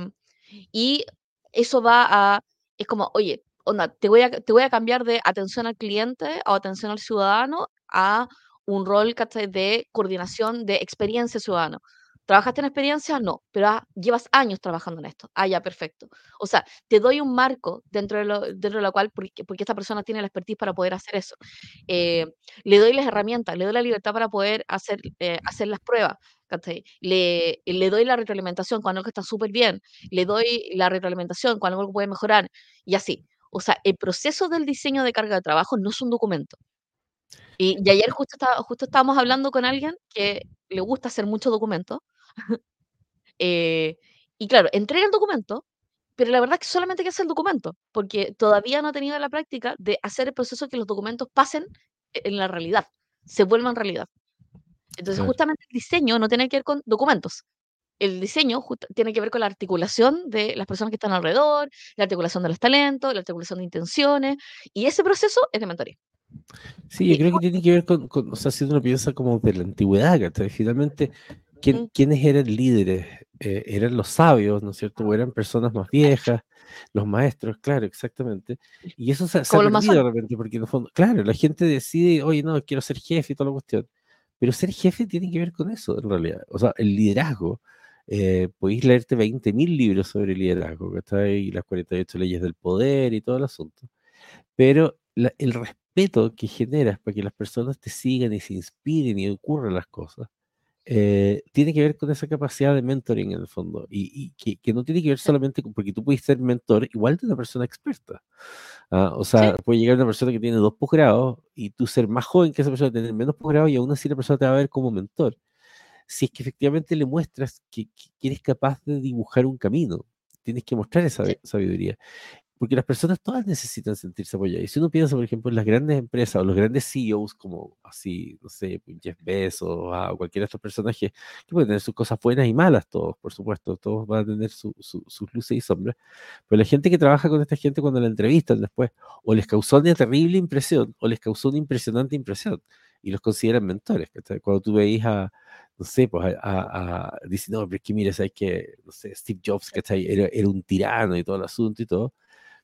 y eso va a, es como, oye, onda, te voy, a, te voy a cambiar de atención al cliente o atención al ciudadano a un rol de coordinación de experiencia ciudadana. ¿Trabajaste en experiencia? No, pero ah, llevas años trabajando en esto. Ah, ya, perfecto. O sea, te doy un marco dentro de lo, dentro de lo cual, porque, porque, esta persona tiene la expertise para poder hacer eso. Eh, le doy las herramientas, le doy la libertad para poder hacer, eh, hacer las pruebas. Le, le doy la retroalimentación cuando algo está súper bien, le doy la retroalimentación cuando algo puede mejorar y así. O sea, el proceso del diseño de carga de trabajo no es un documento. Y, y ayer justo, estaba, justo estábamos hablando con alguien que le gusta hacer muchos documentos eh, y claro, entrega el documento, pero la verdad es que solamente que hacer el documento, porque todavía no ha tenido la práctica de hacer el proceso que los documentos pasen e-, en la realidad, se vuelvan realidad. Entonces, Claro. justamente el diseño no tiene que ver con documentos. El diseño tiene que ver con la articulación de las personas que están alrededor, la articulación de los talentos, la articulación de intenciones, y ese proceso es de mentoría. Sí, yo creo que tiene que ver con, con, o sea, si uno piensa como de la antigüedad, ¿cachai? Finalmente, ¿quién. ¿quiénes eran líderes? Eh, eran los sabios, ¿no es cierto? O eran personas más viejas, los maestros, claro, exactamente. Y eso se, se ha perdido de repente, porque en el fondo, claro, la gente decide, oye, no, quiero ser jefe y toda la cuestión. Pero ser jefe tiene que ver con eso, en realidad. O sea, el liderazgo. Eh, podéis leerte 20.000 libros sobre liderazgo, que está ahí, las 48 leyes del poder y todo el asunto. Pero el respeto que generas para que las personas te sigan y se inspiren y ocurran las cosas, eh, tiene que ver con esa capacidad de mentoring en el fondo. Y, que, no tiene que ver solamente con, porque tú puedes ser mentor igual de una persona experta. ¿ah? o sea, puede llegar una persona que tiene dos posgrados y tú ser más joven que esa persona, tener menos posgrados y aún así la persona te va a ver como mentor. Si es que efectivamente le muestras que, que eres capaz de dibujar un camino, tienes que mostrar esa sabiduría porque las personas todas necesitan sentirse apoyadas. Y si uno piensa, por ejemplo, en las grandes empresas o los grandes CEOs, como así, no sé, Jeff Bezos o cualquiera de estos personajes, que pueden tener sus cosas buenas y malas, todos, por supuesto, todos van a tener sus luces y sombras. Pero la gente que trabaja con esta gente cuando la entrevistan después, o les causó una terrible impresión, o les causó una impresionante impresión, y los consideran mentores. Cuando tú veis a, no sé, pues a, a, no, pero es que mira, sabes que, no sé, Steve Jobs, que era, era un tirano y todo el asunto y todo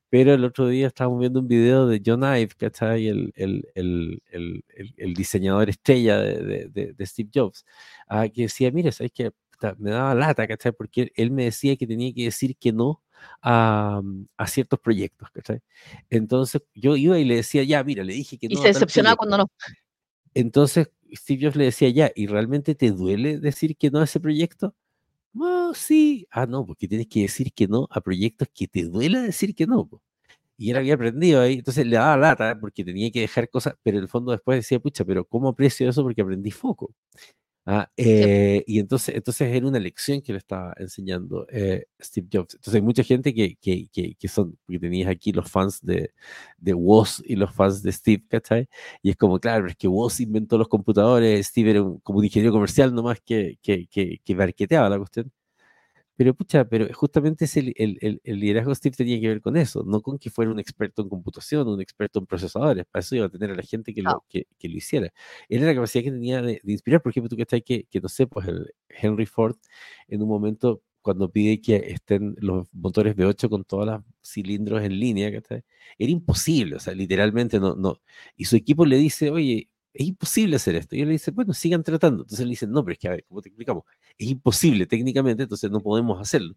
pero el otro día estábamos viendo un video de John Ive, ¿cachai? El, el, el, el, diseñador estrella de, de, Steve Jobs, ah, que decía, mire, ¿sabes qué? Me daba lata, ¿cachai? Porque él, me decía que tenía que decir que no a, a, ciertos proyectos, ¿cachai? Entonces yo iba y le decía, ya, mira, le dije que no. Y se decepcionaba cuando no. Entonces Steve Jobs le decía, ya, ¿y realmente te duele decir que no a ese proyecto? No, sí. Ah, no, porque tienes que decir que no a proyectos que te duela decir que no. Y él había aprendido ahí, entonces le daba lata porque tenía que dejar cosas, pero en el fondo después decía, pucha, pero ¿cómo aprecio eso? Porque aprendí foco. Ah, eh, y entonces, entonces era una lección que le estaba enseñando eh, Steve Jobs. Entonces hay mucha gente que, que, que, son, porque tenías aquí los fans de, de Woz y los fans de Steve, ¿cachai? Y es como, claro, es que Woz inventó los computadores, Steve era como un ingeniero comercial nomás que, que, que, que barqueteaba la cuestión. Pero pucha, pero justamente es el, el, el, liderazgo Steve tenía que ver con eso, no con que fuera un experto en computación, un experto en procesadores, para eso iba a tener a la gente que lo, que, que lo hiciera. Era la capacidad que tenía de, inspirar, por ejemplo, tú que estás que, que no sé, pues el Henry Ford en un momento cuando pide que estén los motores V8 con todos los cilindros en línea, era imposible, o sea, literalmente no, no. Y su equipo le dice, oye, es imposible hacer esto. Y él le dice, bueno, sigan tratando. Entonces le dicen, no, pero es que, a ver, ¿cómo te explicamos? Es imposible técnicamente, entonces no podemos hacerlo.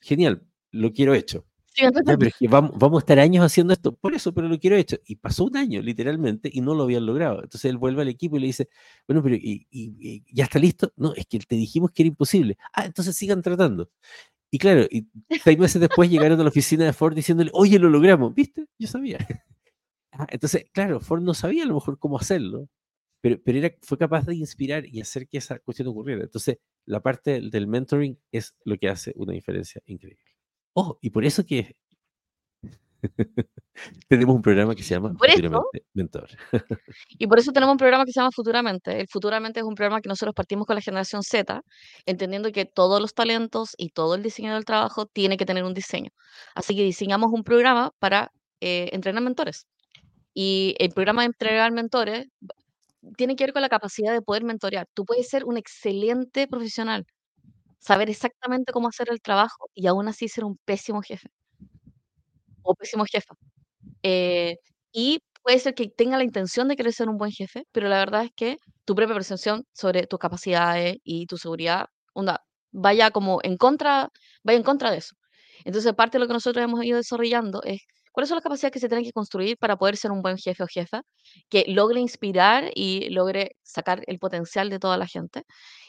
Genial, lo quiero hecho. Ya, pero es que vamos, vamos, a estar años haciendo esto, por eso, pero lo quiero hecho. Y pasó un año, literalmente, y no lo habían logrado. Entonces él vuelve al equipo y le dice, bueno, pero y, ya está listo? No, es que te dijimos que era imposible. Ah, entonces sigan tratando. Y claro, y seis meses después llegaron a la oficina de Ford diciéndole, oye, lo logramos, ¿viste? Yo sabía. Ah, entonces, claro, Ford no sabía a lo mejor cómo hacerlo, pero, pero era, fue capaz de inspirar y hacer que esa cuestión ocurriera. Entonces, la parte del, mentoring es lo que hace una diferencia increíble. Oh, y por eso que tenemos un programa que se llama Futuramente Mentor. y por eso tenemos un programa que se llama Futuramente. El Futuramente es un programa que nosotros partimos con la generación Z, entendiendo que todos los talentos y todo el diseño del trabajo tiene que tener un diseño. Así que diseñamos un programa para eh, entrenar mentores. Y el programa de entregar mentores tiene que ver con la capacidad de poder mentorear. Tú puedes ser un excelente profesional, saber exactamente cómo hacer el trabajo y aún así ser un pésimo jefe o pésimo jefa. Eh, y puede ser que tenga la intención de querer ser un buen jefe, pero la verdad es que tu propia percepción sobre tus capacidades y tu seguridad vaya como en contra, vaya en contra de eso. Entonces, parte de lo que nosotros hemos ido desarrollando es ¿Cuáles son las capacidades que se tienen que construir para poder ser un buen jefe o jefa que logre inspirar y logre sacar el potencial de toda la gente?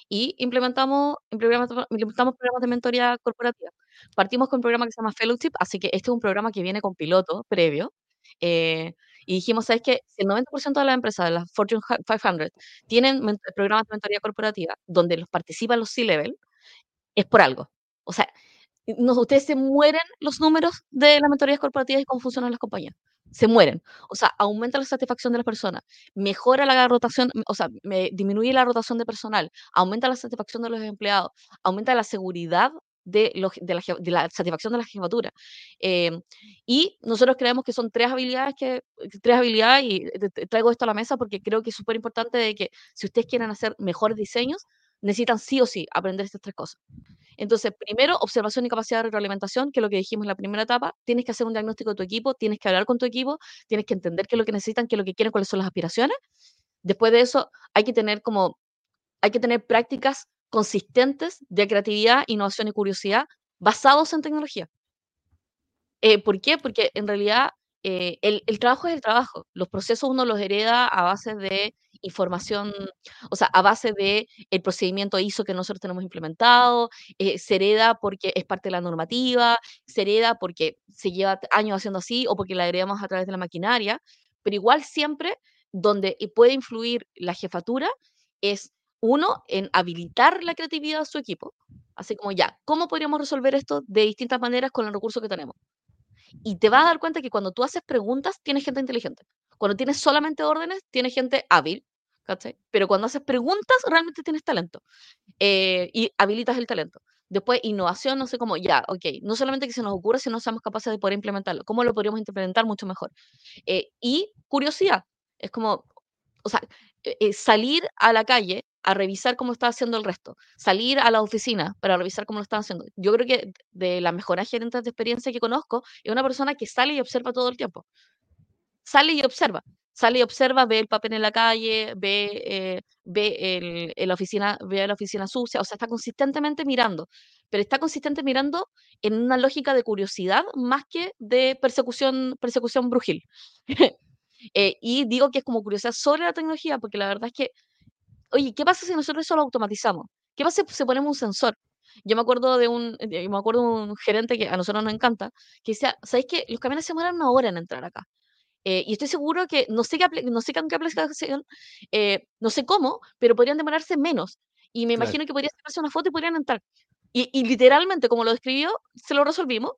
Y implementamos, implementamos, programas de mentoría corporativa. Partimos con un programa que se llama Fellowship, así que este es un programa que viene con piloto previo. Eh, y dijimos, ¿sabes qué? Si el 90% de las empresas de las Fortune 500 tienen programas de mentoría corporativa donde los participan los C-Level, es por algo. O sea, no, ustedes se mueren los números de las mentorías corporativas y cómo funcionan las compañías. Se mueren. O sea, aumenta la satisfacción de las personas, mejora la rotación, o sea, me, disminuye la rotación de personal, aumenta la satisfacción de los empleados, aumenta la seguridad de, de, la, satisfacción de la jefatura. Em, y nosotros creemos que son tres habilidades que, tres habilidades, y traigo esto a la mesa porque creo que es súper importante de que si ustedes quieren hacer mejores diseños, necesitan sí o sí aprender estas tres cosas. Entonces, primero, observación y capacidad de retroalimentación, que es lo que dijimos en la primera etapa. Tienes que hacer un diagnóstico de tu equipo, tienes que hablar con tu equipo, tienes que entender qué es lo que necesitan, qué es lo que quieren, cuáles son las aspiraciones. Después de eso, hay que tener como, hay que tener prácticas consistentes de creatividad, innovación y curiosidad basados en tecnología. Eh, ¿por qué? Porque en realidad eh, el, el, trabajo es el trabajo. Los procesos uno los hereda a base de información, o sea, a base de el procedimiento ISO que nosotros tenemos implementado, eh, se hereda porque es parte de la normativa, se hereda porque se lleva años haciendo así o porque la heredamos a través de la maquinaria, pero igual siempre donde puede influir la jefatura es uno, en habilitar la creatividad de su equipo, así como ya, ¿cómo podríamos resolver esto de distintas maneras con el recurso que tenemos? Y te vas a dar cuenta que cuando tú haces preguntas, tienes gente inteligente. Cuando tienes solamente órdenes, tienes gente hábil, ¿cachai? Pero cuando haces preguntas, realmente tienes talento. Eh, y habilitas el talento. Después, innovación, no sé cómo, ya, ok, no solamente que se nos ocurra, sino somos capaces de poder implementarlo. ¿Cómo lo podríamos implementar mucho mejor? Eh, y curiosidad, es como, o sea, eh, salir a la calle a revisar cómo está haciendo el resto, salir a la oficina para revisar cómo lo están haciendo. Yo creo que de las mejores gerentes de experiencia que conozco es una persona que sale y observa todo el tiempo. Sale y observa, sale y observa, ve el papel en la calle, ve, eh, ve el, la oficina, ve la oficina sucia, o sea, está consistentemente mirando, pero está consistente mirando en una lógica de curiosidad más que de persecución, persecución brujil. Eh, y digo que es como curiosidad sobre la tecnología, porque la verdad es que oye, ¿qué pasa si nosotros eso lo automatizamos? ¿Qué pasa si ponemos un sensor? Yo me acuerdo de un, me acuerdo un gerente que a nosotros nos encanta, que decía, ¿sabéis que los camiones se demoran una hora en entrar acá? Eh, y estoy seguro que, no sé qué, no sé qué aplicación, eh, no sé cómo, pero podrían demorarse menos. Y me imagino que podría sacarse una foto y podrían entrar. Y, y, literalmente, como lo describió, se lo resolvimos.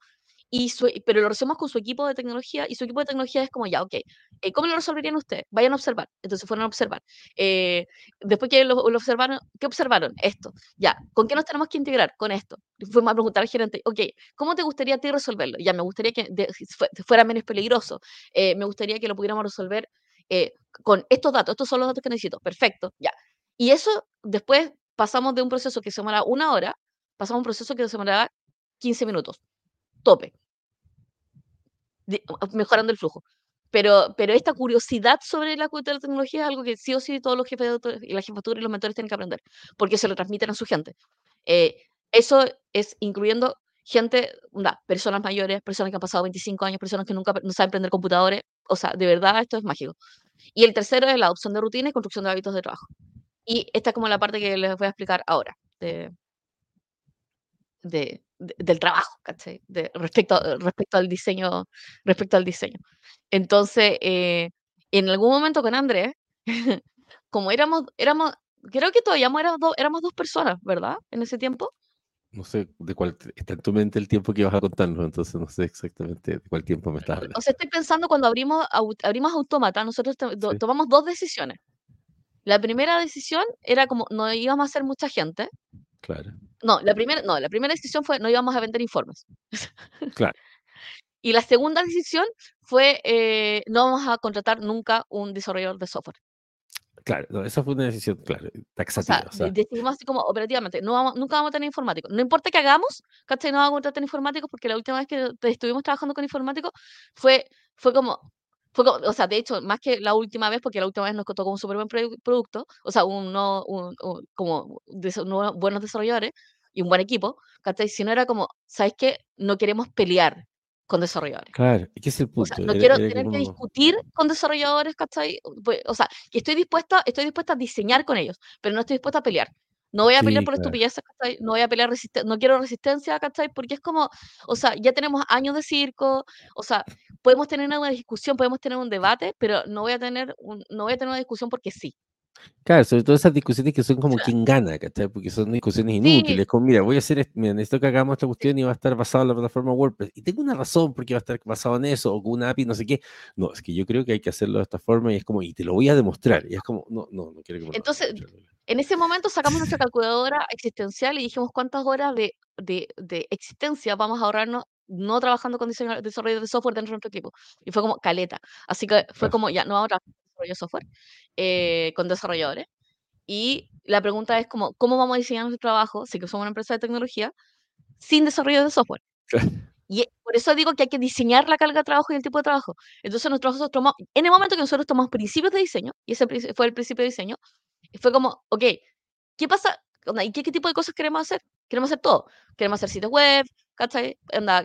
Y pero lo resolvemos con su equipo de tecnología y su equipo de tecnología es como, ya, ok, eh, ¿cómo lo resolverían ustedes? Vayan a observar. Entonces fueron a observar. Eh, después que lo, observaron, ¿qué observaron? Esto. Ya, ¿con qué nos tenemos que integrar? Con esto. Fuimos a preguntar al gerente, ok, ¿cómo te gustaría a ti resolverlo? Ya, me gustaría que fuera menos peligroso. Eh, me gustaría que lo pudiéramos resolver con estos datos. Estos son los datos que necesito. Perfecto, ya. Y eso después pasamos de un proceso que se demoraba una hora, pasamos a un proceso que se demoraba 15 minutos. Tope mejorando el flujo. Pero, pero esta curiosidad sobre la, la tecnología es algo que sí o sí todos los jefes y la jefatura y los mentores tienen que aprender, porque se lo transmiten a su gente. Eh, eso es incluyendo gente, personas mayores, personas que han pasado 25 años, personas que nunca no saben prender computadores. O sea, de verdad esto es mágico. Y el tercero es la adopción de rutinas y construcción de hábitos de trabajo. Y esta es como la parte que les voy a explicar ahora, de, del trabajo, ¿cachai? De, respecto, respecto al diseño, respecto al diseño. Entonces, eh, en algún momento con Andrés, como éramos, éramos, creo que todavía éramos, dos, éramos dos personas, ¿verdad? En ese tiempo. No sé de cuál está en tu mente el tiempo que ibas a contarnos, entonces no sé exactamente de cuál tiempo me estás hablando. O sea, estoy pensando cuando abrimos, abrimos Autómata, nosotros tomamos dos decisiones. La primera decisión era como no íbamos a ser mucha gente. Claro. No, la primera, no, la primera decisión fue no íbamos a vender informes. Claro. y la segunda decisión fue eh, no vamos a contratar nunca un desarrollador de software. Claro, esa fue una decisión, claro, taxativa. O sea, decidimos así como operativamente, no vamos, nunca vamos a tener informáticos. No importa qué hagamos, ¿cachai? No vamos a contratar informáticos porque la última vez que estuvimos trabajando con informáticos fue, fue como, fue o sea, de hecho, más que la última vez, porque la última vez nos costó como un súper buen producto, o sea, un, no, un, como buenos desarrolladores y un buen equipo, ¿cachai? Si no era como, ¿sabes qué? No queremos pelear con desarrolladores. Claro, ¿y qué es el punto? no quiero tener que discutir con desarrolladores, ¿cachai? Pues, o sea, que estoy dispuesta, estoy dispuesta a diseñar con ellos, pero no estoy dispuesta a pelear. No voy a pelear por estupideces, ¿cachai? No voy a pelear resistencia, no quiero resistencia, ¿cachai? Porque es como, o sea, ya tenemos años de circo, o sea, podemos tener una discusión, podemos tener un debate, pero no voy a tener, no voy a tener una discusión porque sí. Claro, sobre todo esas discusiones que son como quién gana, ¿cachai? Porque son discusiones inútiles, como mira, voy a hacer, esto, mira, necesito que hagamos esta cuestión y va a estar basado en la plataforma WordPress. Y tengo una razón porque va a estar basado en eso, o con una API, no sé qué. No, es que yo creo que hay que hacerlo de esta forma y es como, y te lo voy a demostrar. Y es como, no, no, no quiero que Entonces, en ese momento sacamos nuestra calculadora existencial y dijimos cuántas horas de, de, de existencia vamos a ahorrarnos no trabajando con diseño, desarrollo de software dentro de nuestro equipo. Y fue como caleta. Así que fue como, ya, no vamos a trabajar desarrollo de software, eh, con desarrolladores. Y la pregunta es como, ¿cómo vamos a diseñar nuestro trabajo, si que somos una empresa de tecnología, sin desarrollo de software? Y por eso digo que hay que diseñar la carga de trabajo y el tipo de trabajo. Entonces nosotros tomamos, en el momento que nosotros tomamos principios de diseño, y ese fue el principio de diseño, fue como, ok, ¿qué pasa? ¿Y qué, qué tipo de cosas queremos hacer? Queremos hacer todo. Queremos hacer sitios web, ¿cachai?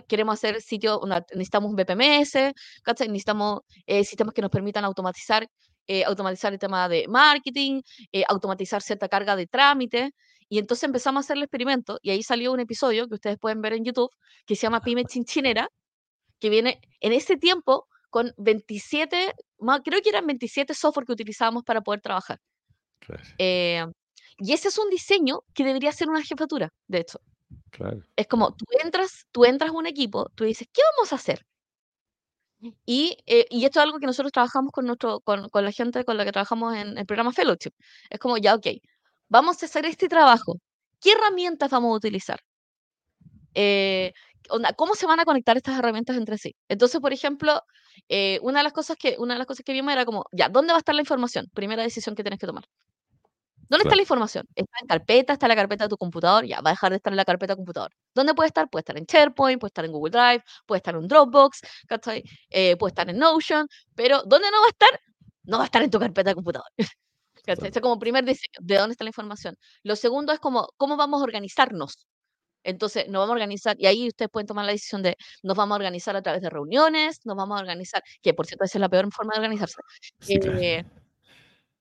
queremos hacer sitios, necesitamos un BPMS, ¿cachai? Necesitamos eh, sistemas que nos permitan automatizar, eh, automatizar el tema de marketing, eh, automatizar cierta carga de trámite. Y entonces empezamos a hacer el experimento y ahí salió un episodio que ustedes pueden ver en YouTube que se llama Pyme Chinchinera, que viene en ese tiempo con 27, creo que eran 27 software que utilizábamos para poder trabajar. y ese es un diseño que debería ser una jefatura, de hecho. Es como, tú entras, tú entras a un equipo, tú dices, ¿qué vamos a hacer? Y, eh, y esto es algo que nosotros trabajamos con, nuestro, con, con, la gente con la que trabajamos en el programa Fellowship. Es como, ya, ok, vamos a hacer este trabajo. ¿Qué herramientas vamos a utilizar? Eh, ¿Cómo se van a conectar estas herramientas entre sí? Entonces, por ejemplo, eh, una, de las cosas que, una de las cosas que vimos era como, ya, ¿dónde va a estar la información? Primera decisión que tienes que tomar. ¿Dónde está la información? Está en carpeta, está en la carpeta de tu computador, ya va a dejar de estar en la carpeta de computador. ¿Dónde puede estar? Puede estar en SharePoint, puede estar en Google Drive, puede estar en Dropbox, eh, puede estar en Notion, pero ¿dónde no va a estar? No va a estar en tu carpeta de computador. ¿cachai? es como primer diseño, ¿de dónde está la información? Lo segundo es como, ¿cómo vamos a organizarnos? Entonces, nos vamos a organizar, y ahí ustedes pueden tomar la decisión de, nos vamos a organizar a través de reuniones, nos vamos a organizar, que por cierto, esa es la peor forma de organizarse. Eh,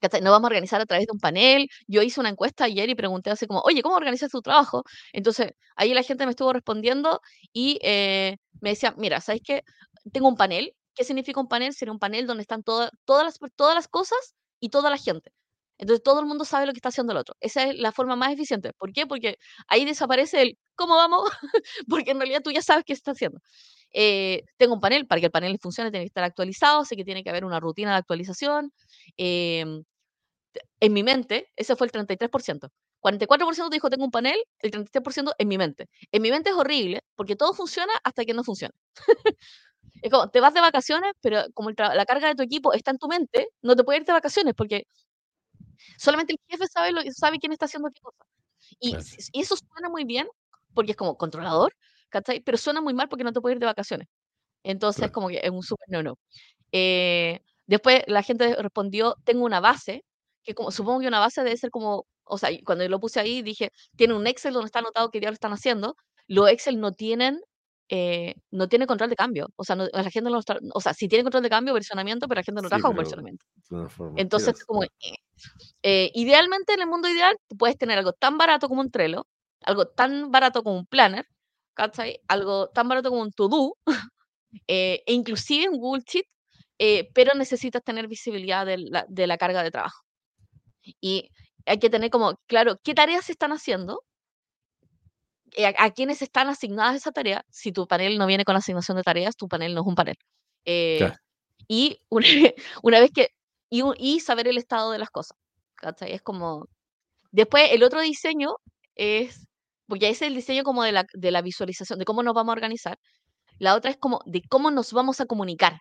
nos vamos a organizar a través de un panel. Yo hice una encuesta ayer y pregunté así como, oye, ¿cómo organizas tu trabajo? Entonces, ahí la gente me estuvo respondiendo y eh, me decía, mira, ¿sabes qué? Tengo un panel. ¿Qué significa un panel? Sería un panel donde están todas, las, todas las cosas y toda la gente. Entonces todo el mundo sabe lo que está haciendo el otro. Esa es la forma más eficiente. ¿Por qué? Porque ahí desaparece el ¿cómo vamos? Porque en realidad tú ya sabes qué está haciendo. Eh, tengo un panel, para que el panel funcione tiene que estar actualizado, sé que tiene que haber una rutina de actualización. Em, en mi mente, ese fue el 33%. 44% dijo tengo un panel, el 33% en mi mente. En mi mente es horrible porque todo funciona hasta que no funciona. es como, te vas de vacaciones, pero como la carga de tu equipo está en tu mente, no te puedes ir de vacaciones porque solamente el jefe sabe, lo, sabe quién está haciendo qué cosa. Y, eso suena muy bien porque es como controlador, ¿cachai? Pero suena muy mal porque no te puedes ir de vacaciones. Entonces, como que es un súper no-no. Eh, después la gente respondió, tengo una base, que como, supongo que una base debe ser como, o sea, cuando yo lo puse ahí dije, tiene un Excel donde está anotado qué lo están haciendo. Los Excel no tienen, eh, no tiene control de cambio. O sea, la gente no o sea, sí tiene control de cambio, versionamiento, pero la gente no trabaja con versionamiento. Entonces, como, eh, eh, idealmente en el mundo ideal, puedes tener algo tan barato como un Trello, algo tan barato como un Planner, ¿cachai? Algo tan barato como un To-Do, e inclusive un Google Sheet, pero necesitas tener visibilidad de la, de la carga de trabajo. Y hay que tener como, claro, qué tareas se están haciendo, eh, a, quiénes están asignadas esa tarea. Si tu panel no viene con asignación de tareas, tu panel no es un panel. Eh, y una, vez que, y, saber el estado de las cosas. ¿cachai? Es como, después el otro diseño es, porque ese es el diseño como de la, de la visualización, de cómo nos vamos a organizar. La otra es como de cómo nos vamos a comunicar.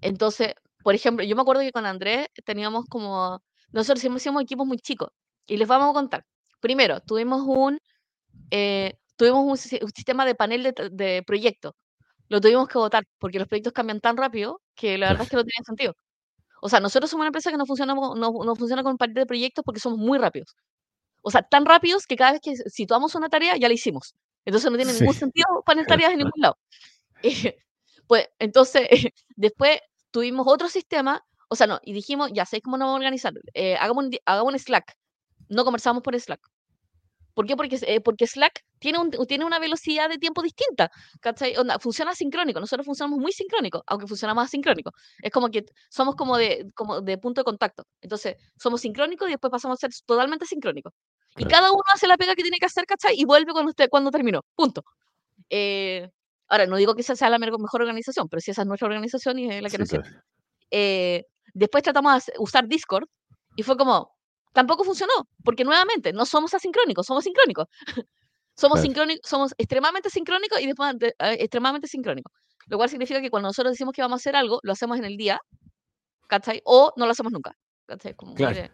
Entonces, por ejemplo, yo me acuerdo que con Andrés teníamos como, nosotros siempre hicimos equipos muy chicos y les vamos a contar. Primero, tuvimos un, eh, tuvimos un, sistema de panel de, de proyectos. Lo tuvimos que votar porque los proyectos cambian tan rápido que la verdad es que no tiene sentido. O sea, nosotros somos una empresa que no funciona, no, no funciona con un panel de proyectos porque somos muy rápidos. O sea, tan rápidos que cada vez que situamos una tarea ya la hicimos. Entonces no tiene ningún sentido poner tareas en ningún lado. pues entonces, después tuvimos otro sistema, o sea, no, y dijimos, ya sé cómo nos vamos a organizar, eh, hagamos, un, hagamos un Slack, no conversamos por Slack. ¿Por qué? Porque, eh, porque Slack tiene, un, tiene una velocidad de tiempo distinta. ¿cachai? funciona sincrónico. Nosotros funcionamos muy sincrónico, aunque funcionamos asincrónico. Es como que somos como de, como de punto de contacto. Entonces, somos sincrónicos y después pasamos a ser totalmente sincrónicos. Y cada uno hace la pega que tiene que hacer, ¿cachai? Y vuelve cuando, usted, cuando terminó. Punto. Eh, Ahora, no digo que esa sea la mejor organización, pero si esa es nuestra organización y es la que nos eh, después tratamos de usar Discord y fue como, tampoco funcionó, porque nuevamente no somos asincrónicos, somos sincrónicos. somos, sincrónicos, somos extremadamente sincrónicos y después eh, extremadamente sincrónicos. Lo cual significa que cuando nosotros decimos que vamos a hacer algo, lo hacemos en el día, ¿cachai? O no lo hacemos nunca. ¿cachai? Como, claro.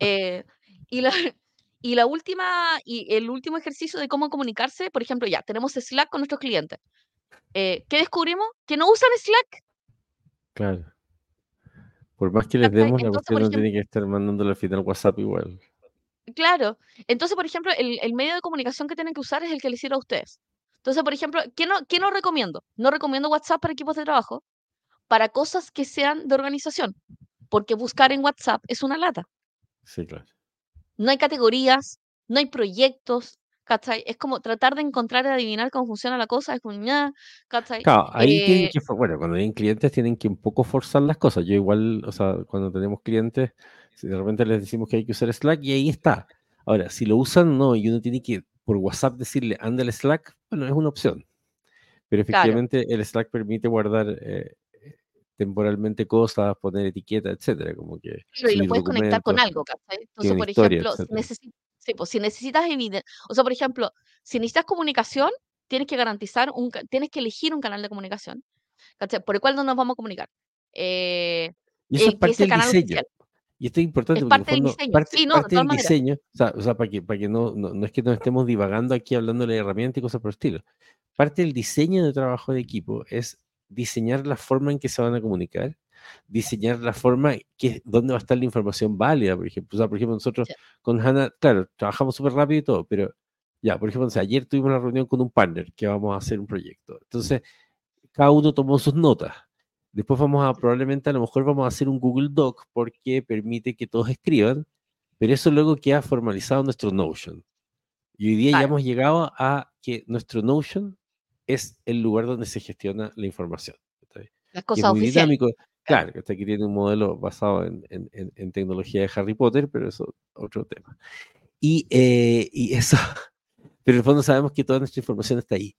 Eh, y, y la última, y el último ejercicio de cómo comunicarse, por ejemplo, ya, tenemos Slack con nuestros clientes. Eh, ¿Qué descubrimos? Que no usan Slack. Claro. Por más que les ¿Cachai? demos, la cuestión no tiene que estar mandándole al final WhatsApp igual. claro. Entonces, por ejemplo, el, el medio de comunicación que tienen que usar es el que les sirva a ustedes. Entonces, por ejemplo, ¿qué no, qué no recomiendo? No recomiendo WhatsApp para equipos de trabajo, para cosas que sean de organización, porque buscar en WhatsApp es una lata. Sí, claro. No hay categorías, no hay proyectos, ¿cachai? Es como tratar de encontrar y adivinar cómo funciona la cosa, es como, ña, ¿cachai? Claro, ahí tienen Eh, que, bueno, cuando tienen clientes tienen que un poco forzar las cosas. Yo igual, o sea, cuando tenemos clientes, si de repente les decimos que hay que usar Slack y ahí está. Ahora, si lo usan, no, y uno tiene que por WhatsApp decirle, anda el Slack, bueno, es una opción. Pero claro, efectivamente el Slack permite guardar eh, eh, temporalmente cosas, poner etiquetas, etcétera, como que claro, y lo puedes conectar con algo, ¿cachai? Entonces, por historia, ejemplo, si necesitas, sí, pues, si necesitas evidencia, o sea, por ejemplo, si necesitas comunicación, tienes que garantizar un, tienes que elegir un canal de comunicación, ¿cachai? Por el cual no nos vamos a comunicar. Eh, Y eso es eh, parte el del diseño. oficial. Y esto es importante Es parte del diseño. parte, Sí, no, de parte del todas maneras. diseño, o sea, o sea, para que, para que no, no, no es que nos estemos divagando aquí hablando de herramientas y cosas por el estilo. Parte del diseño de trabajo de equipo es diseñar la forma en que se van a comunicar, diseñar la forma que dónde va a estar la información válida, por ejemplo. O sea, por ejemplo, nosotros Sí. con Hannah, claro, trabajamos súper rápido y todo, pero ya, por ejemplo, o sea, ayer tuvimos una reunión con un partner que vamos a hacer un proyecto. Entonces, cada uno tomó sus notas. Después vamos a, probablemente a lo mejor vamos a hacer un Google Doc porque permite que todos escriban, pero eso luego queda formalizado en nuestro Notion. Y hoy día ya Claro, hemos llegado a que nuestro Notion es el lugar donde se gestiona la información. las Que es muy oficiales. dinámico. Claro. Que aquí tiene un modelo basado en, en- en- tecnología de Harry Potter, pero eso es otro tema. Y, eh, y eso, pero en el fondo sabemos que toda nuestra información está ahí.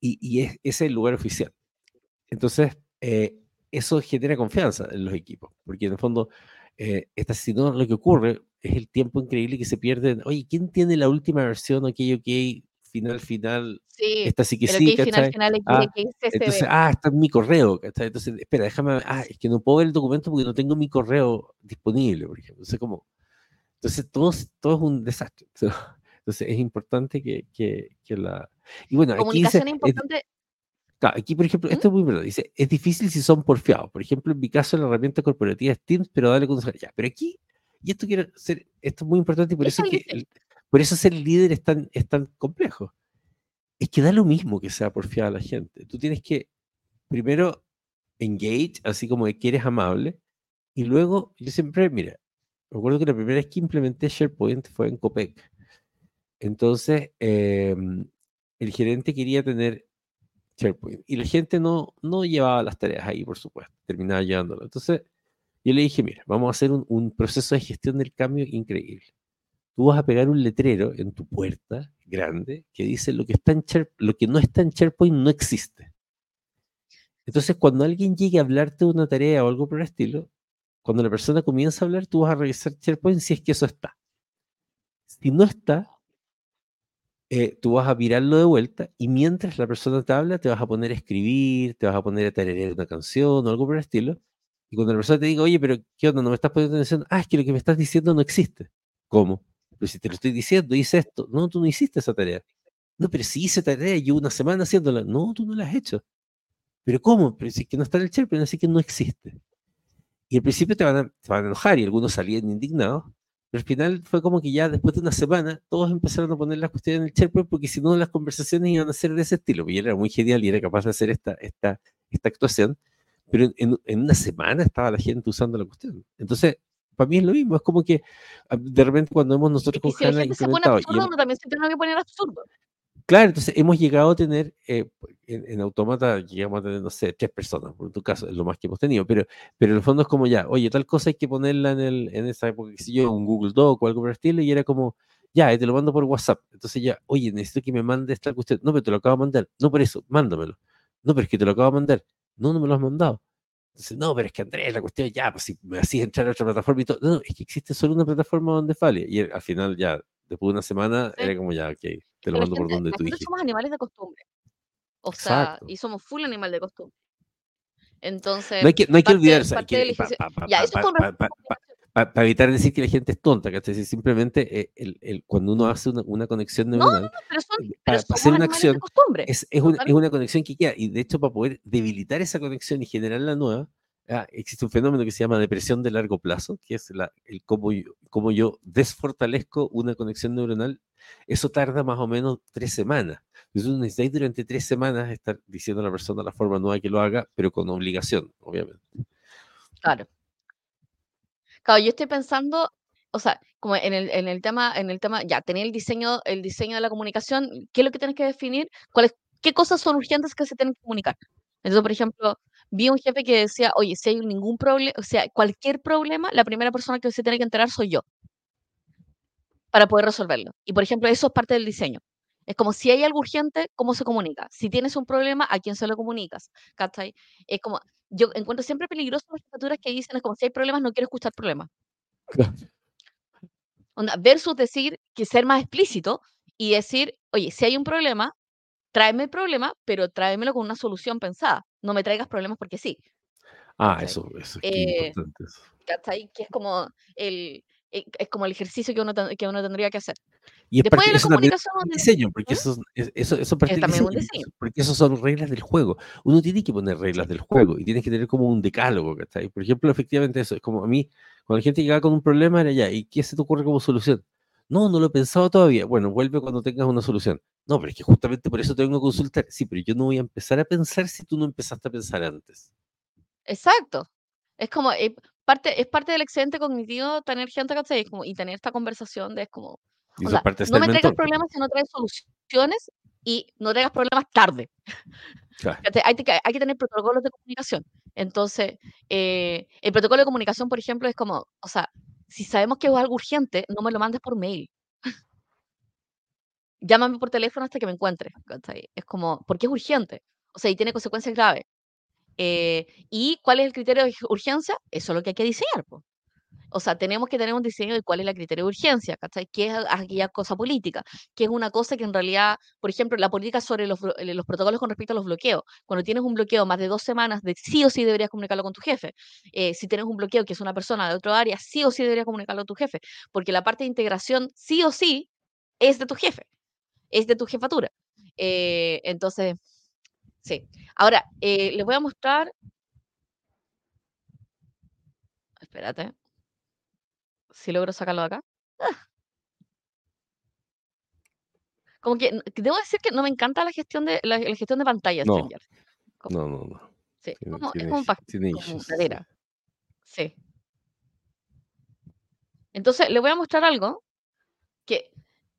Y, y es, es el lugar oficial. Entonces, eh, eso genera confianza en los equipos, porque en el fondo, eh, esta, si no, lo que ocurre es el tiempo increíble que se pierde. en, Oye, ¿quién tiene la última versión? Ok, ok, final, final, Sí, esta sí que sí, OK final final Ah, X, entonces, ah, está en mi correo, ¿cachai? Entonces, espera, déjame, ah, es que no puedo ver el documento porque no tengo mi correo disponible, por ejemplo. Entonces, como, entonces todo, es- todo es un desastre. Entonces, es importante que, que, que la... Y bueno, aquí dice, Comunicación es es- importante. Claro, aquí, por ejemplo, ¿Mm? esto es muy verdad. Dice, es difícil si son porfiados. Por ejemplo, en mi caso, la herramienta corporativa es Teams, pero dale con ya. Pero aquí, y esto quiero ser, esto es muy importante y por Eso eso, es que, el- por eso ser líder es tan, es tan complejo. Es que da lo mismo que sea porfiada la gente. Tú tienes que, primero, engage, así como que eres amable, y luego, yo siempre, mira, recuerdo que la primera vez que implementé SharePoint fue en Copec. Entonces, em, el gerente quería tener SharePoint. Y la gente no, no llevaba las tareas ahí, por supuesto, terminaba llevándolo. Entonces, yo le dije, mira, vamos a hacer un, un proceso de gestión del cambio increíble. Tú vas a pegar un letrero en tu puerta grande que dice lo que, lo que no está en SharePoint no existe. Entonces, cuando alguien llegue a hablarte de una tarea o algo por el estilo, cuando la persona comienza a hablar, tú vas a revisar SharePoint si es que eso está. Si no está, eh, tú vas a virarlo de vuelta y mientras la persona te habla, te vas a poner a escribir, te vas a poner a tararear una canción o algo por el estilo. Y cuando la persona te diga, oye, pero ¿qué onda? ¿No me estás poniendo atención? Ah, es que lo que me estás diciendo no existe. ¿Cómo? Pero si te lo estoy diciendo, hice esto. No, tú no hiciste esa tarea. No, pero si hice tarea, llevo una semana haciéndola. No, tú no la has hecho. ¿Pero cómo? Pero si es que no está en el SharePoint, así que no existe. Y al principio te van a, te van a enojar y algunos salían indignados, pero al final fue como que ya después de una semana todos empezaron a poner las cuestiones en el SharePoint porque si no las conversaciones iban a ser de ese estilo. Y él era muy genial y era capaz de hacer esta, esta, esta actuación, pero en, en- una semana estaba la gente usando la cuestión. Entonces, para mí es lo mismo, es como que ah, de repente cuando hemos nosotros con si se pone absurda, hemos- uno también se tiene que poner absurdo. Claro, entonces hemos llegado a tener, eh, en, en Automata llegamos a tener, no sé, tres personas, por tu caso, es lo más que hemos tenido, pero, pero en el fondo es como ya, oye, tal cosa hay que ponerla en, el, en esa época, que sé yo, un Google Doc o algo por el estilo, y era como, ya, te lo mando por WhatsApp. Entonces ya, oye, necesito que me mande esta cuestión. No, pero te lo acabo de mandar. No, por eso, mándamelo. No, pero es que te lo acabo de mandar. No, no me lo has mandado. Entonces, no, pero es que Andrés, la cuestión ya, pues si me hacías entrar a otra plataforma y todo. No, es que existe solo una plataforma donde falla. Y al final ya, después de una semana, Sí. era como ya, ok, te lo mando por gente, donde la tú dijiste. somos animales de costumbre. O sea, Exacto. y somos full animal de costumbre. No Entonces, hay que, no hay que olvidarse. Ya, eso pa- con pa- respecto a pa- para evitar decir que la gente es tonta, ¿cachai? Simplemente eh, el, el, cuando uno hace una, una conexión neuronal, no, no, pero son, eh, pero para, hacer una acción, es, es, una, es, una, conexión que queda. Y de hecho, para poder debilitar esa conexión y generar la nueva, ah, existe un fenómeno que se llama depresión de largo plazo, que es la, el cómo, yo, cómo yo desfortalezco una conexión neuronal. Eso tarda más o menos tres semanas. Entonces, necesitáis durante tres semanas estar diciendo a la persona la forma nueva que lo haga, pero con obligación, obviamente. Claro. Claro, yo estoy pensando, o sea, como en el, en el tema, en el tema, ya, tener el diseño, el diseño de la comunicación, ¿qué es lo que tienes que definir? ¿Cuáles, qué cosas son urgentes que se tienen que comunicar? Entonces, por ejemplo, vi un jefe que decía, oye, si hay ningún problema, o sea, cualquier problema, la primera persona que se tiene que enterar soy yo para poder resolverlo. Y, por ejemplo, eso es parte del diseño. Es como si hay algo urgente, ¿cómo se comunica? Si tienes un problema, ¿a quién se lo comunicas? ¿Cachai? Es como, yo encuentro siempre peligroso las jefaturas que dicen, es como si hay problemas, no quiero escuchar problemas. versus decir que ser más explícito y decir, oye, si hay un problema, tráeme el problema, pero tráemelo con una solución pensada. No me traigas problemas porque sí. Ah, eso, eso es eh, importante. ¿cachai? Que es como el, es como el ejercicio que uno, que uno tendría que hacer. Y Después de la comunicación. diseño, porque eso, eso, eso parte del diseño, Porque eso son reglas del juego. Uno tiene que poner reglas del juego y tienes que tener como un decálogo, ¿cachai? Por ejemplo, efectivamente eso, es como a mí, cuando la gente llegaba con un problema, era ya, ¿y qué se te ocurre como solución? No, no lo he pensado todavía. Bueno, vuelve cuando tengas una solución. No, pero es que justamente por eso tengo que consultar. Sí, pero yo no voy a empezar a pensar si tú no empezaste a pensar antes. Exacto. Es como, eh, parte, es parte del excedente cognitivo tener gente, ¿cachai? Como, y tener esta conversación de es como, no me traigas problemas si no traes soluciones y no traigas problemas tarde. Hay, que, hay, que tener protocolos de comunicación. Entonces, eh, el protocolo de comunicación, por ejemplo, es como, o sea, si sabemos que es algo urgente, no me lo mandes por mail. Llámame por teléfono hasta que me encuentres. Es como, porque es urgente. O sea, y tiene consecuencias graves. Eh, ¿Y cuál es el criterio de urgencia? Eso es lo que hay que diseñar. O sea, tenemos que tener un diseño de cuál es el criterio de urgencia, ¿cachai? ¿Qué es aquella cosa política? ¿Qué es una cosa que en realidad, por ejemplo, la política sobre los, eh, los, protocolos con respecto a los bloqueos. Cuando tienes un bloqueo más de dos semanas, de, sí o sí deberías comunicarlo con tu jefe. Eh, si tienes un bloqueo que es una persona de otro área, sí o sí deberías comunicarlo a tu jefe. Porque la parte de integración, sí o sí, es de tu jefe, es de tu jefatura. entonces, Sí. Ahora, eh, les voy a mostrar. Espérate. Si logro sacarlo de acá. ¡Ah! Como que debo decir que no me encanta la gestión de la, gestión de pantallas. No. no, no, no. Sí, como, es como un Sí. Entonces, le voy a mostrar algo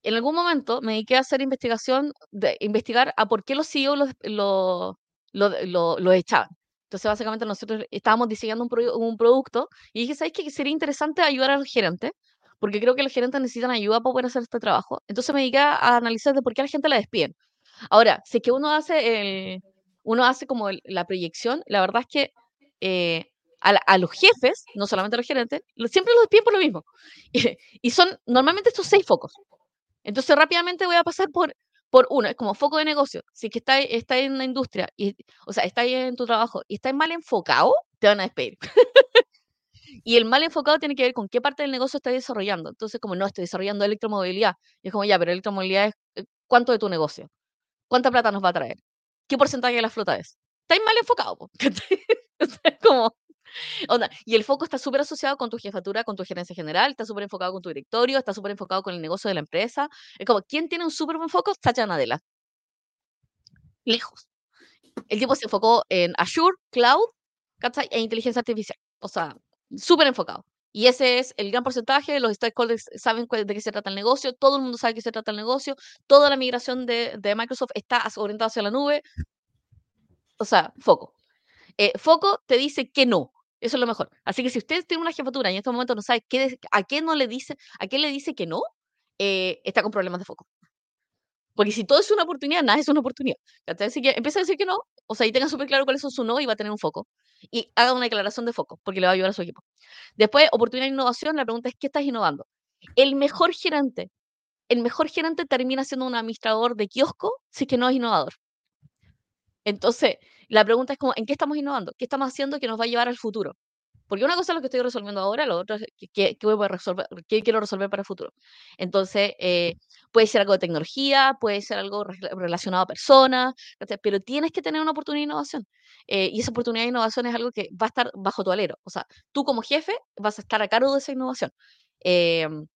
en algún momento me dediqué a hacer investigación, de investigar a por qué los CEO los, los, lo, echaban. Entonces, básicamente nosotros estábamos diseñando un, un producto y dije, ¿sabes qué? Sería interesante ayudar a los gerentes, porque creo que los gerentes necesitan ayuda para poder hacer este trabajo. Entonces me dediqué a analizar de por qué a la gente la despiden. Ahora, si es que uno hace, el, uno hace como la proyección, la verdad es que eh, a, los jefes, no solamente a los gerentes, siempre los despiden por lo mismo. Y, son normalmente estos seis focos. Entonces rápidamente voy a pasar por por uno, es como foco de negocio. Si que está, está en la industria, y, o sea, está en tu trabajo y estás mal enfocado, te van a despedir. y el mal enfocado tiene que ver con qué parte del negocio estás desarrollando. Entonces, como no, estoy desarrollando electromovilidad. Y es como, ya, pero electromovilidad es eh, cuánto de tu negocio. ¿Cuánta plata nos va a traer? ¿Qué porcentaje de la flota es? Estáis mal enfocado. es como, y el foco está súper asociado con tu jefatura, con tu gerencia general, está súper enfocado con tu directorio, está súper enfocado con el negocio de la empresa. Es como, ¿quién tiene un súper buen foco? Satya Nadella. Lejos. El tipo se enfocó en Azure, Cloud, E inteligencia artificial. O sea, súper enfocado. Y ese es el gran porcentaje, los stakeholders saben de qué se trata el negocio, todo el mundo sabe de qué se trata el negocio, toda la migración de, de Microsoft está orientada hacia la nube. O sea, foco. Eh, foco te dice que no. Eso es lo mejor. Así que si usted tiene una jefatura y en este momento no sabe a qué no le dice, a qué le dice que no, eh, está con problemas de foco. Porque si todo es una oportunidad, nada es una oportunidad. Empieza a decir que no, o sea, y tenga súper claro cuáles son su no y va a tener un foco. Y haga una declaración de foco, porque le va a ayudar a su equipo. Después, oportunidad de innovación, la pregunta es, ¿qué estás innovando? El mejor gerente, el mejor gerente termina siendo un administrador de kiosco si es que no es innovador. Entonces, la pregunta es como, ¿en qué estamos innovando? ¿Qué estamos haciendo que nos va a llevar al futuro? Porque una cosa es lo que estoy resolviendo ahora, lo otro es qué, qué, resolver, qué quiero resolver para el futuro. Entonces, eh, puede ser algo de tecnología, puede ser algo relacionado a personas, pero tienes que tener una oportunidad de innovación. Eh, y esa oportunidad de innovación es algo que va a estar bajo tu alero. O sea, tú como jefe vas a estar a cargo de esa innovación. Em,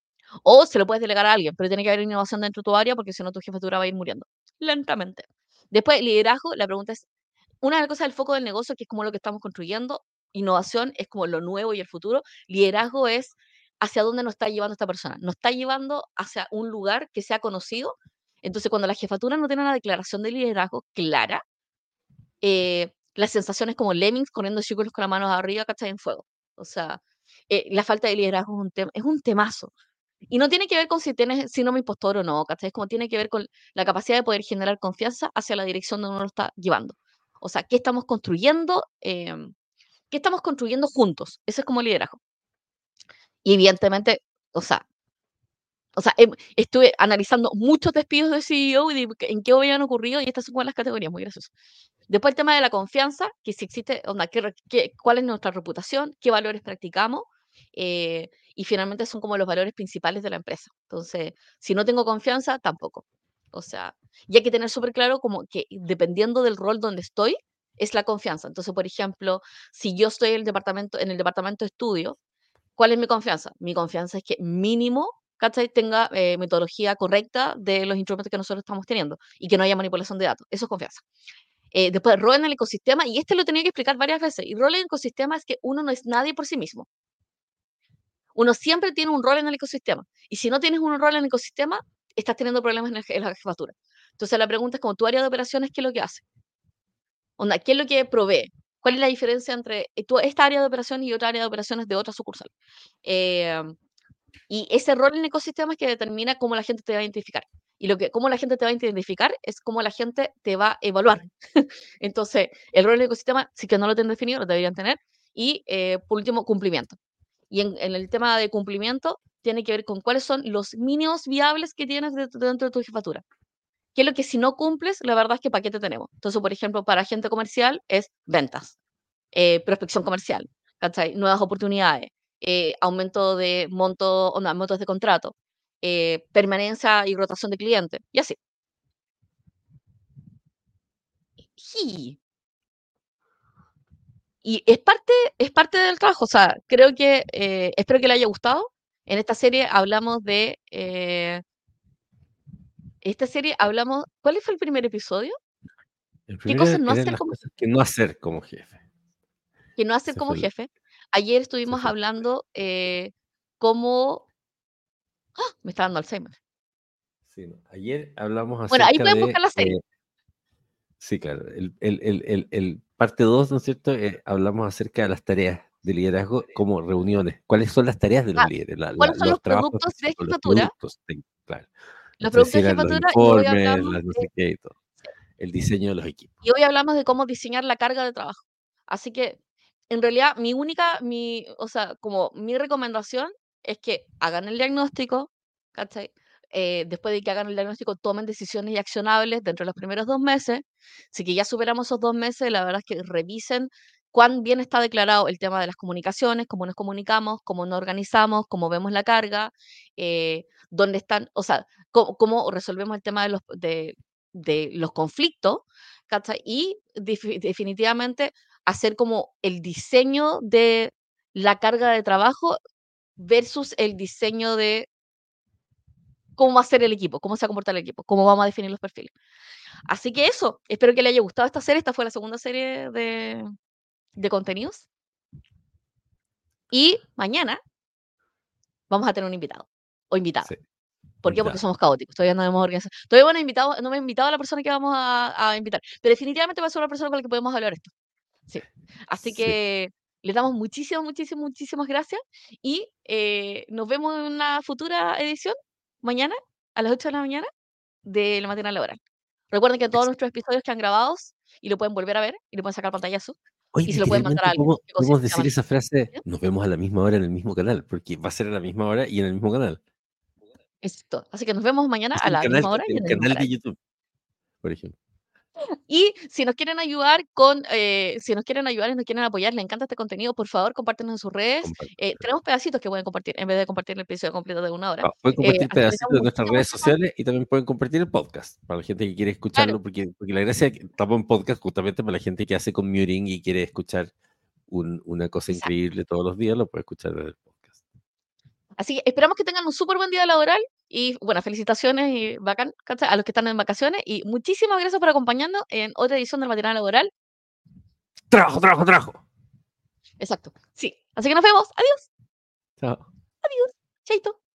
o se lo puedes delegar a alguien, pero tiene que haber innovación dentro de tu área porque si no tu jefatura va a ir muriendo lentamente. Después, liderazgo, la pregunta es, una de las cosas del foco del negocio, que es como lo que estamos construyendo, innovación es como lo nuevo y el futuro, liderazgo es hacia dónde nos está llevando esta persona. Nos está llevando hacia un lugar que sea conocido. Entonces, cuando la jefatura no tiene una declaración de liderazgo clara, eh, las sensaciones como lemmings corriendo círculos con las manos arriba, ¿cachai? En fuego. O sea, eh, la falta de liderazgo es un, es un temazo. Y no tiene que ver con si tienes síndrome impostor o no, ¿cachai? Es como tiene que ver con la capacidad de poder generar confianza hacia la dirección donde uno lo está llevando. O sea, ¿qué estamos construyendo? Em, ¿Qué estamos construyendo juntos? Eso es como liderazgo. Y evidentemente, o sea, o sea, em, estuve analizando muchos despidos de CEO y en qué habían ocurrido y estas son las categorías, muy graciosas. Después el tema de la confianza, que si existe, onda, qué, cuál es nuestra reputación, qué valores practicamos, eh, y finalmente son como los valores principales de la empresa. Entonces, si no tengo confianza, tampoco. O sea, y hay que tener súper claro como que dependiendo del rol donde estoy, es la confianza. Entonces, por ejemplo, si yo estoy en el departamento, en el departamento de estudio, ¿cuál es mi confianza? Mi confianza es que mínimo ¿cachai? tenga eh, metodología correcta de los instrumentos que nosotros estamos teniendo y que no haya manipulación de datos. Eso es confianza. Eh, después, rol en el ecosistema, y este lo tenía que explicar varias veces. Y rol en el ecosistema es que uno no es nadie por sí mismo. Uno siempre tiene un rol en el ecosistema. Y si no tienes un rol en el ecosistema, estás teniendo problemas en, en la jefatura. Entonces la pregunta es como tu área de operaciones, ¿qué es lo que hace? Onda, ¿qué es lo que provee? ¿Cuál es la diferencia entre eh, esta área de operaciones y otra área de operaciones de otra sucursal? Eh, y ese rol en el ecosistema es que determina cómo la gente te va a identificar. Y lo que, cómo la gente te va a identificar es cómo la gente te va a evaluar. Entonces, el rol en el ecosistema, sí que no lo tienen definido, lo deberían tener. Y, eh, por último, cumplimiento. Y en, el tema de cumplimiento, tiene que ver con cuáles son los mínimos viables que tienes dentro de tu jefatura qué es lo que si no cumples, la verdad es que paquete tenemos. Entonces, por ejemplo, para gente comercial es ventas, eh, prospección comercial, nuevas oportunidades, eh, aumento de monto, o no, montos de contrato, eh, permanencia y rotación de clientes, y así. Y es parte, es parte del trabajo, o sea, creo que, espero que le haya gustado. En esta serie hablamos de esta serie hablamos, ¿cuál fue el primer episodio? ¿Qué cosas no hacer como que no hacer como jefe? Que no hacer como jefe. Ayer estuvimos hablando eh, cómo... ¡Ah! Me está dando Alzheimer. Sí, ayer hablamos acerca Bueno, ahí pueden buscar la serie. Eh, sí, claro. El, el, el, parte 2, ¿no es cierto? Eh, hablamos acerca de las tareas de liderazgo como reuniones. ¿Cuáles son las tareas de los ah, líderes? ¿Cuáles son los, productos de jefatura? Claro. Los productos de jefatura y hoy hablamos de, el diseño de los equipos. Y hoy hablamos de cómo diseñar la carga de trabajo. Así que, en realidad, mi única, mi, o sea, como mi recomendación es que hagan el diagnóstico, ¿cachai? Eh, después de que hagan el diagnóstico, tomen decisiones y accionables dentro de los primeros dos meses. Así que ya superamos esos dos meses, la verdad es que revisen cuán bien está declarado el tema de las comunicaciones, cómo nos comunicamos, cómo nos organizamos, cómo vemos la carga, eh, dónde están, o sea, cómo, resolvemos el tema de los, conflictos, y definitivamente hacer como el diseño de la carga de trabajo versus el diseño de cómo va a ser el equipo, cómo se va a comportar el equipo, cómo vamos a definir los perfiles. Así que eso, espero que le haya gustado esta serie. Esta fue la segunda serie de, de contenidos. Y mañana vamos a tener un invitado o invitada. ¿Por qué? Porque somos caóticos. Todavía no hemos organizado. Todavía no, invitado, no me he invitado a la persona que vamos a, invitar. Pero definitivamente va a ser una persona con la que podemos hablar esto. Sí. Así que les damos muchísimas, muchísimas, muchísimas gracias. Y eh, nos vemos en una futura edición mañana a las 8 de la mañana de la mañana laboral. Recuerden que todos nuestros episodios que han grabados y lo pueden volver a ver y lo pueden sacar pantallazo y se lo pueden mandar a alguien. ¿Podemos decir esa frase? Nos vemos a la misma hora en el mismo canal, porque va a ser a la misma hora y en el mismo canal. Exacto. Así que nos vemos mañana a la misma hora. En el, canal, de YouTube, por ejemplo. Y si nos quieren ayudar con, eh, si nos quieren ayudar y nos quieren apoyar, les encanta este contenido, por favor, compártenos en sus redes. Eh, tenemos pedacitos que pueden compartir en vez de compartir el episodio completo de una hora. Ah, pueden Eh, compartir pedacitos de nuestras redes sociales y también pueden compartir el podcast para la gente que quiere escucharlo, Claro. porque, porque la gracia es que estamos en podcast justamente para la gente que hace commuting y quiere escuchar un- una cosa Exacto. increíble todos los días, lo puede escuchar desde el podcast. Así que esperamos que tengan un súper buen día laboral y, bueno, felicitaciones y bacán, a los que están en vacaciones y muchísimas gracias por acompañarnos en otra edición del Matinal Laboral. ¡Trabajo, trabajo, trabajo! Exacto, sí. Así que nos vemos. Adiós, Chao. adiós. Chaito.